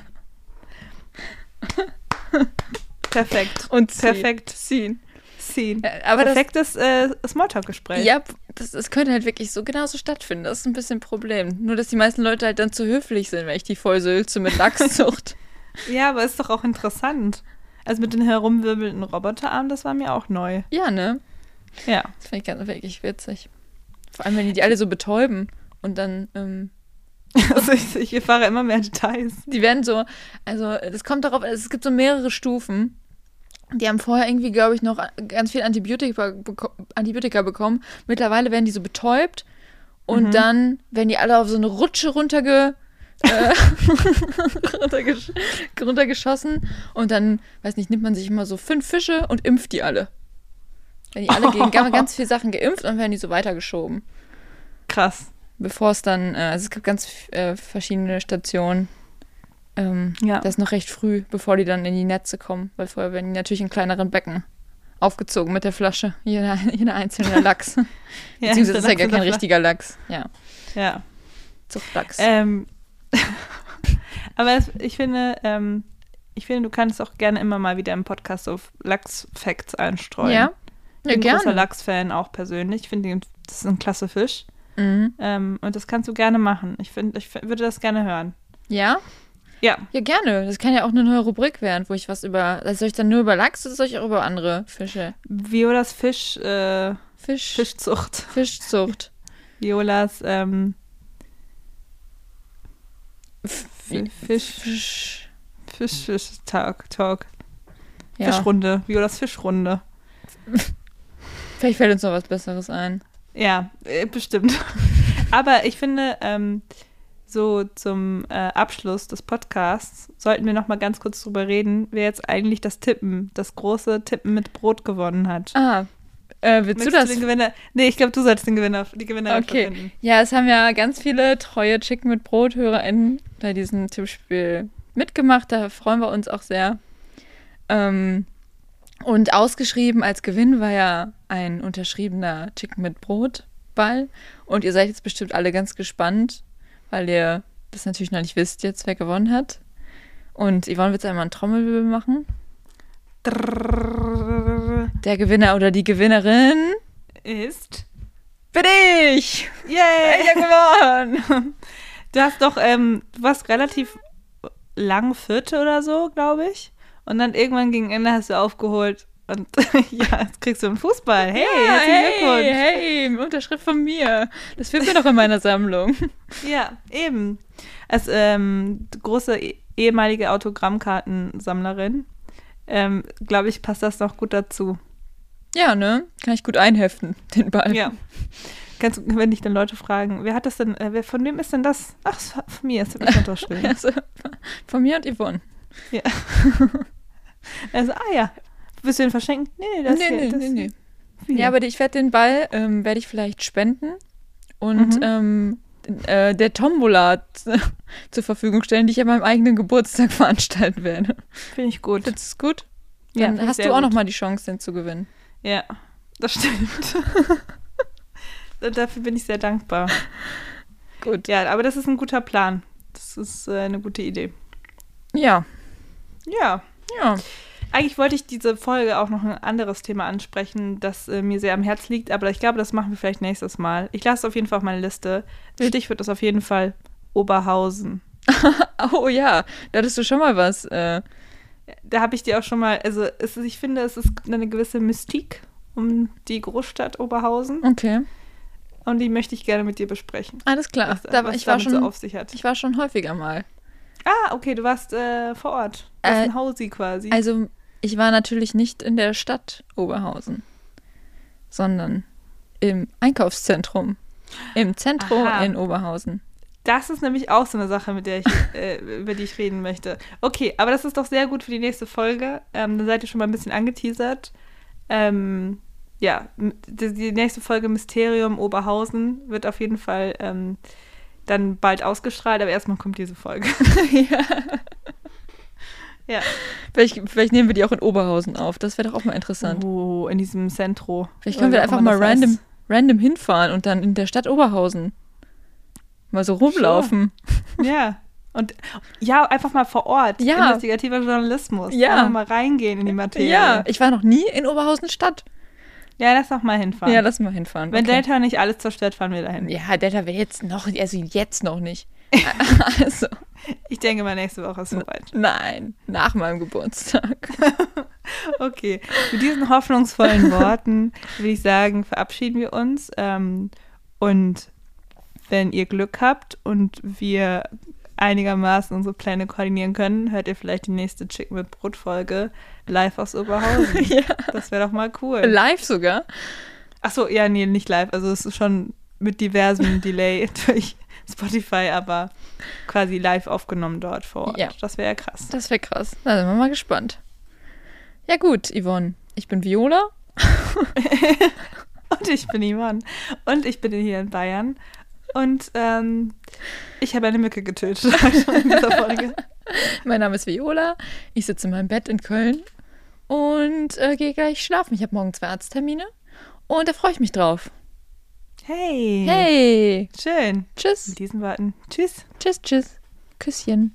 A: Perfekt.
B: Und ziehen.
A: Perfekt.
B: Ziehen.
A: Scene.
B: Ja, aber das,
A: Perfektes äh, Smalltalk-Gespräch.
B: Ja, das, das könnte halt wirklich so genauso stattfinden. Das ist ein bisschen ein Problem. Nur, dass die meisten Leute halt dann zu höflich sind, wenn ich die voll sülze mit Lachszucht. [laughs] [laughs]
A: Ja, aber ist doch auch interessant. Also mit den herumwirbelnden Roboterarmen, das war mir auch neu.
B: ja, ne?
A: Ja.
B: Das finde ich ganz wirklich witzig. Vor allem, wenn die die alle so betäuben und dann, ähm, [laughs]
A: Also ich, ich erfahre immer mehr Details.
B: die werden so, also es kommt darauf, es gibt so mehrere Stufen. Die haben vorher irgendwie, glaube ich, noch ganz viel Antibiotika, beko Antibiotika bekommen. Mittlerweile werden die so betäubt und
A: Mhm.
B: dann werden die alle auf so eine Rutsche runterge, äh, [laughs] runtergesch runtergeschossen und dann, weiß nicht, nimmt man sich immer so fünf Fische und impft die alle. Wenn die alle gegen ganz, ganz viele Sachen geimpft und werden die so weitergeschoben.
A: Krass.
B: Bevor es dann, äh, also es gibt ganz äh, verschiedene Stationen. Ähm,
A: Ja.
B: Das ist noch recht früh, bevor die dann in die Netze kommen, weil vorher werden die natürlich in kleineren Becken aufgezogen mit der Flasche. Jeder, [laughs] jeder einzelne Lachs. [laughs] Beziehungsweise das ist ja gar kein richtiger Lachs. Ja,
A: Ja.
B: Zuchtlachs.
A: Ähm, [laughs] aber ich finde, ähm, ich finde, du kannst auch gerne immer mal wieder im Podcast auf Lachs-Facts einstreuen.
B: Ja,
A: ich
B: ja
A: bin großer
B: gerne.
A: Lachs-Fan auch persönlich. Ich finde, das ist ein klasse Fisch.
B: Mhm.
A: Ähm, und das kannst du gerne machen. Ich, finde, ich würde das gerne hören.
B: Ja?
A: Ja,
B: Ja, gerne. Das kann ja auch eine neue Rubrik werden, wo ich was über. Also soll ich dann nur über Lachs oder soll ich auch über andere Fische?
A: Violas Fisch, äh,
B: Fisch.
A: Fischzucht.
B: Fischzucht. [laughs]
A: Violas ähm, Fisch,
B: Fisch.
A: Fisch, Fisch, Talk, Talk.
B: Ja.
A: Fischrunde. Violas Fischrunde. [laughs]
B: Vielleicht fällt uns noch was Besseres ein.
A: Ja, äh, bestimmt. [laughs] Aber ich finde, ähm, so zum äh, Abschluss des Podcasts sollten wir noch mal ganz kurz drüber reden, wer jetzt eigentlich das Tippen, das große Tippen mit Brot gewonnen hat.
B: Ah, äh, willst
A: Möchtest
B: du das?
A: den Gewinner? Nee, ich glaube, du solltest den Gewinner, die Gewinnerin
B: Okay.
A: finden.
B: Ja, es haben ja ganz viele treue Chicken mit Brot-HörerInnen bei diesem Tippspiel mitgemacht. Da freuen wir uns auch sehr. Ähm, und ausgeschrieben als Gewinn war ja ein unterschriebener Chicken mit Brot-Ball. Und ihr seid jetzt bestimmt alle ganz gespannt, weil ihr das natürlich noch nicht wisst jetzt, wer gewonnen hat. Und Yvonne wird jetzt einmal einen Trommelwirbel machen. Der Gewinner oder die Gewinnerin
A: Ist.
B: bin ich!
A: Yay!
B: Ich hab gewonnen!
A: Du hast doch, ähm, du warst relativ lang Vierte oder so, glaube ich. Und dann irgendwann gegen Ende hast du aufgeholt. Und [laughs] ja, jetzt kriegst du einen Fußball. Hey,
B: Ja,
A: herzlichen
B: hey,
A: Glückwunsch.
B: hey, Unterschrift von mir. Das fehlt mir doch in meiner Sammlung. [laughs]
A: Ja, eben. Als ähm, große eh- ehemalige Autogrammkartensammlerin, ähm, glaube ich, passt das noch gut dazu.
B: Ja, ne? Kann ich gut einheften, den Ball.
A: Ja. Kannst, du- wenn dich dann Leute fragen, wer hat das denn, äh, wer, von wem ist denn das? Ach, von mir, es wird mich unterschrieben.
B: Also, von mir und Yvonne.
A: Ja. [laughs] Also, ah ja. Willst du den verschenken? Nee, nee, das
B: nee,
A: hier,
B: nee,
A: das
B: nee, nee.
A: hier.
B: Ja, aber ich werde den Ball, ähm, werde ich vielleicht spenden und
A: Mhm.
B: ähm, äh, der Tombola [laughs] zur Verfügung stellen, die ich an meinem eigenen Geburtstag [laughs] veranstalten werde.
A: Finde ich gut.
B: Das ist gut.
A: Ja,
B: Dann
A: ich
B: hast du auch
A: gut.
B: noch mal die Chance, den zu gewinnen.
A: Ja, das stimmt. [laughs] Dafür bin ich sehr dankbar.
B: Gut.
A: Ja, aber das ist ein guter Plan. Das ist äh, eine gute Idee.
B: Ja.
A: Ja.
B: Ja.
A: Eigentlich wollte ich diese Folge auch noch ein anderes Thema ansprechen, das äh, mir sehr am Herz liegt, aber ich glaube, das machen wir vielleicht nächstes Mal. Ich lasse es auf jeden Fall auf meine Liste. Stichwort ist auf jeden Fall Oberhausen. [laughs]
B: Oh ja, da hattest du schon mal was. Äh,
A: Da habe ich dir auch schon mal, also es ich finde, es ist eine gewisse Mystik um die Großstadt Oberhausen
B: okay.
A: und die möchte ich gerne mit dir besprechen.
B: Alles klar.
A: Was,
B: da,
A: was
B: ich, war schon,
A: so auf sich hat.
B: ich war schon häufiger mal.
A: Ah, okay, du warst äh, vor Ort. Du warst
B: Äh,
A: in Hausi quasi.
B: Also, ich war natürlich nicht in der Stadt Oberhausen, sondern im Einkaufszentrum. Im Zentrum
A: Aha.
B: in Oberhausen.
A: Das ist nämlich auch so eine Sache, mit der ich, [laughs] äh, über die ich reden möchte. Okay, aber das ist doch sehr gut für die nächste Folge. Ähm, dann seid ihr schon mal ein bisschen angeteasert. Ähm, ja, die, die nächste Folge Mysterium Oberhausen wird auf jeden Fall ähm, dann bald ausgestrahlt, aber erstmal kommt diese Folge. [laughs] [laughs]
B: ja.
A: Ja.
B: Vielleicht, vielleicht nehmen wir die auch in Oberhausen auf. Das wäre doch auch mal interessant.
A: Oh, in diesem Centro.
B: Vielleicht können wir
A: Oder
B: einfach mal random,
A: heißt.
B: random hinfahren und dann in der Stadt Oberhausen mal so rumlaufen. [laughs]
A: Ja. Und ja, einfach mal vor Ort.
B: Ja.
A: Investigativer Journalismus.
B: Ja.
A: Einfach mal reingehen in die Materie.
B: Ja, ich war noch nie in Oberhausen Stadt.
A: Ja, lass doch mal hinfahren.
B: Ja, lass mal hinfahren.
A: Wenn
B: okay.
A: Delta nicht alles zerstört, fahren wir dahin.
B: Ja, Delta wäre jetzt noch, also jetzt noch nicht. [laughs] also,
A: Ich denke mal, nächste Woche ist soweit.
B: nein, nach meinem Geburtstag. [laughs]
A: Okay, mit diesen hoffnungsvollen Worten würde ich sagen, verabschieden wir uns. Ähm, und wenn ihr Glück habt und wir einigermaßen unsere Pläne koordinieren können, hört ihr vielleicht die nächste Chicken mit Brot Folge live aus Oberhausen. [laughs]
B: ja.
A: Das wäre doch mal cool.
B: Live sogar.
A: Ach so, ja, nee, nicht live. Also es ist schon mit diversem Delay durch [laughs] Spotify, aber quasi live aufgenommen dort vor Ort.
B: Ja.
A: Das wäre ja krass.
B: Das wäre krass. Da sind wir mal gespannt. Ja gut, Yvonne. Ich bin Viola. [laughs]
A: Und ich bin Ivan. Und ich bin hier in Bayern. Und ähm, ich habe eine Mücke getötet [laughs] in dieser Folge.
B: Mein Name ist Viola. Ich sitze in meinem Bett in Köln und äh, gehe gleich schlafen. Ich habe morgen zwei Arzttermine und da freue ich mich drauf.
A: Hey.
B: Hey,
A: Schön.
B: tschüss.
A: Mit diesen Worten. Tschüss.
B: Tschüss, tschüss. Küsschen.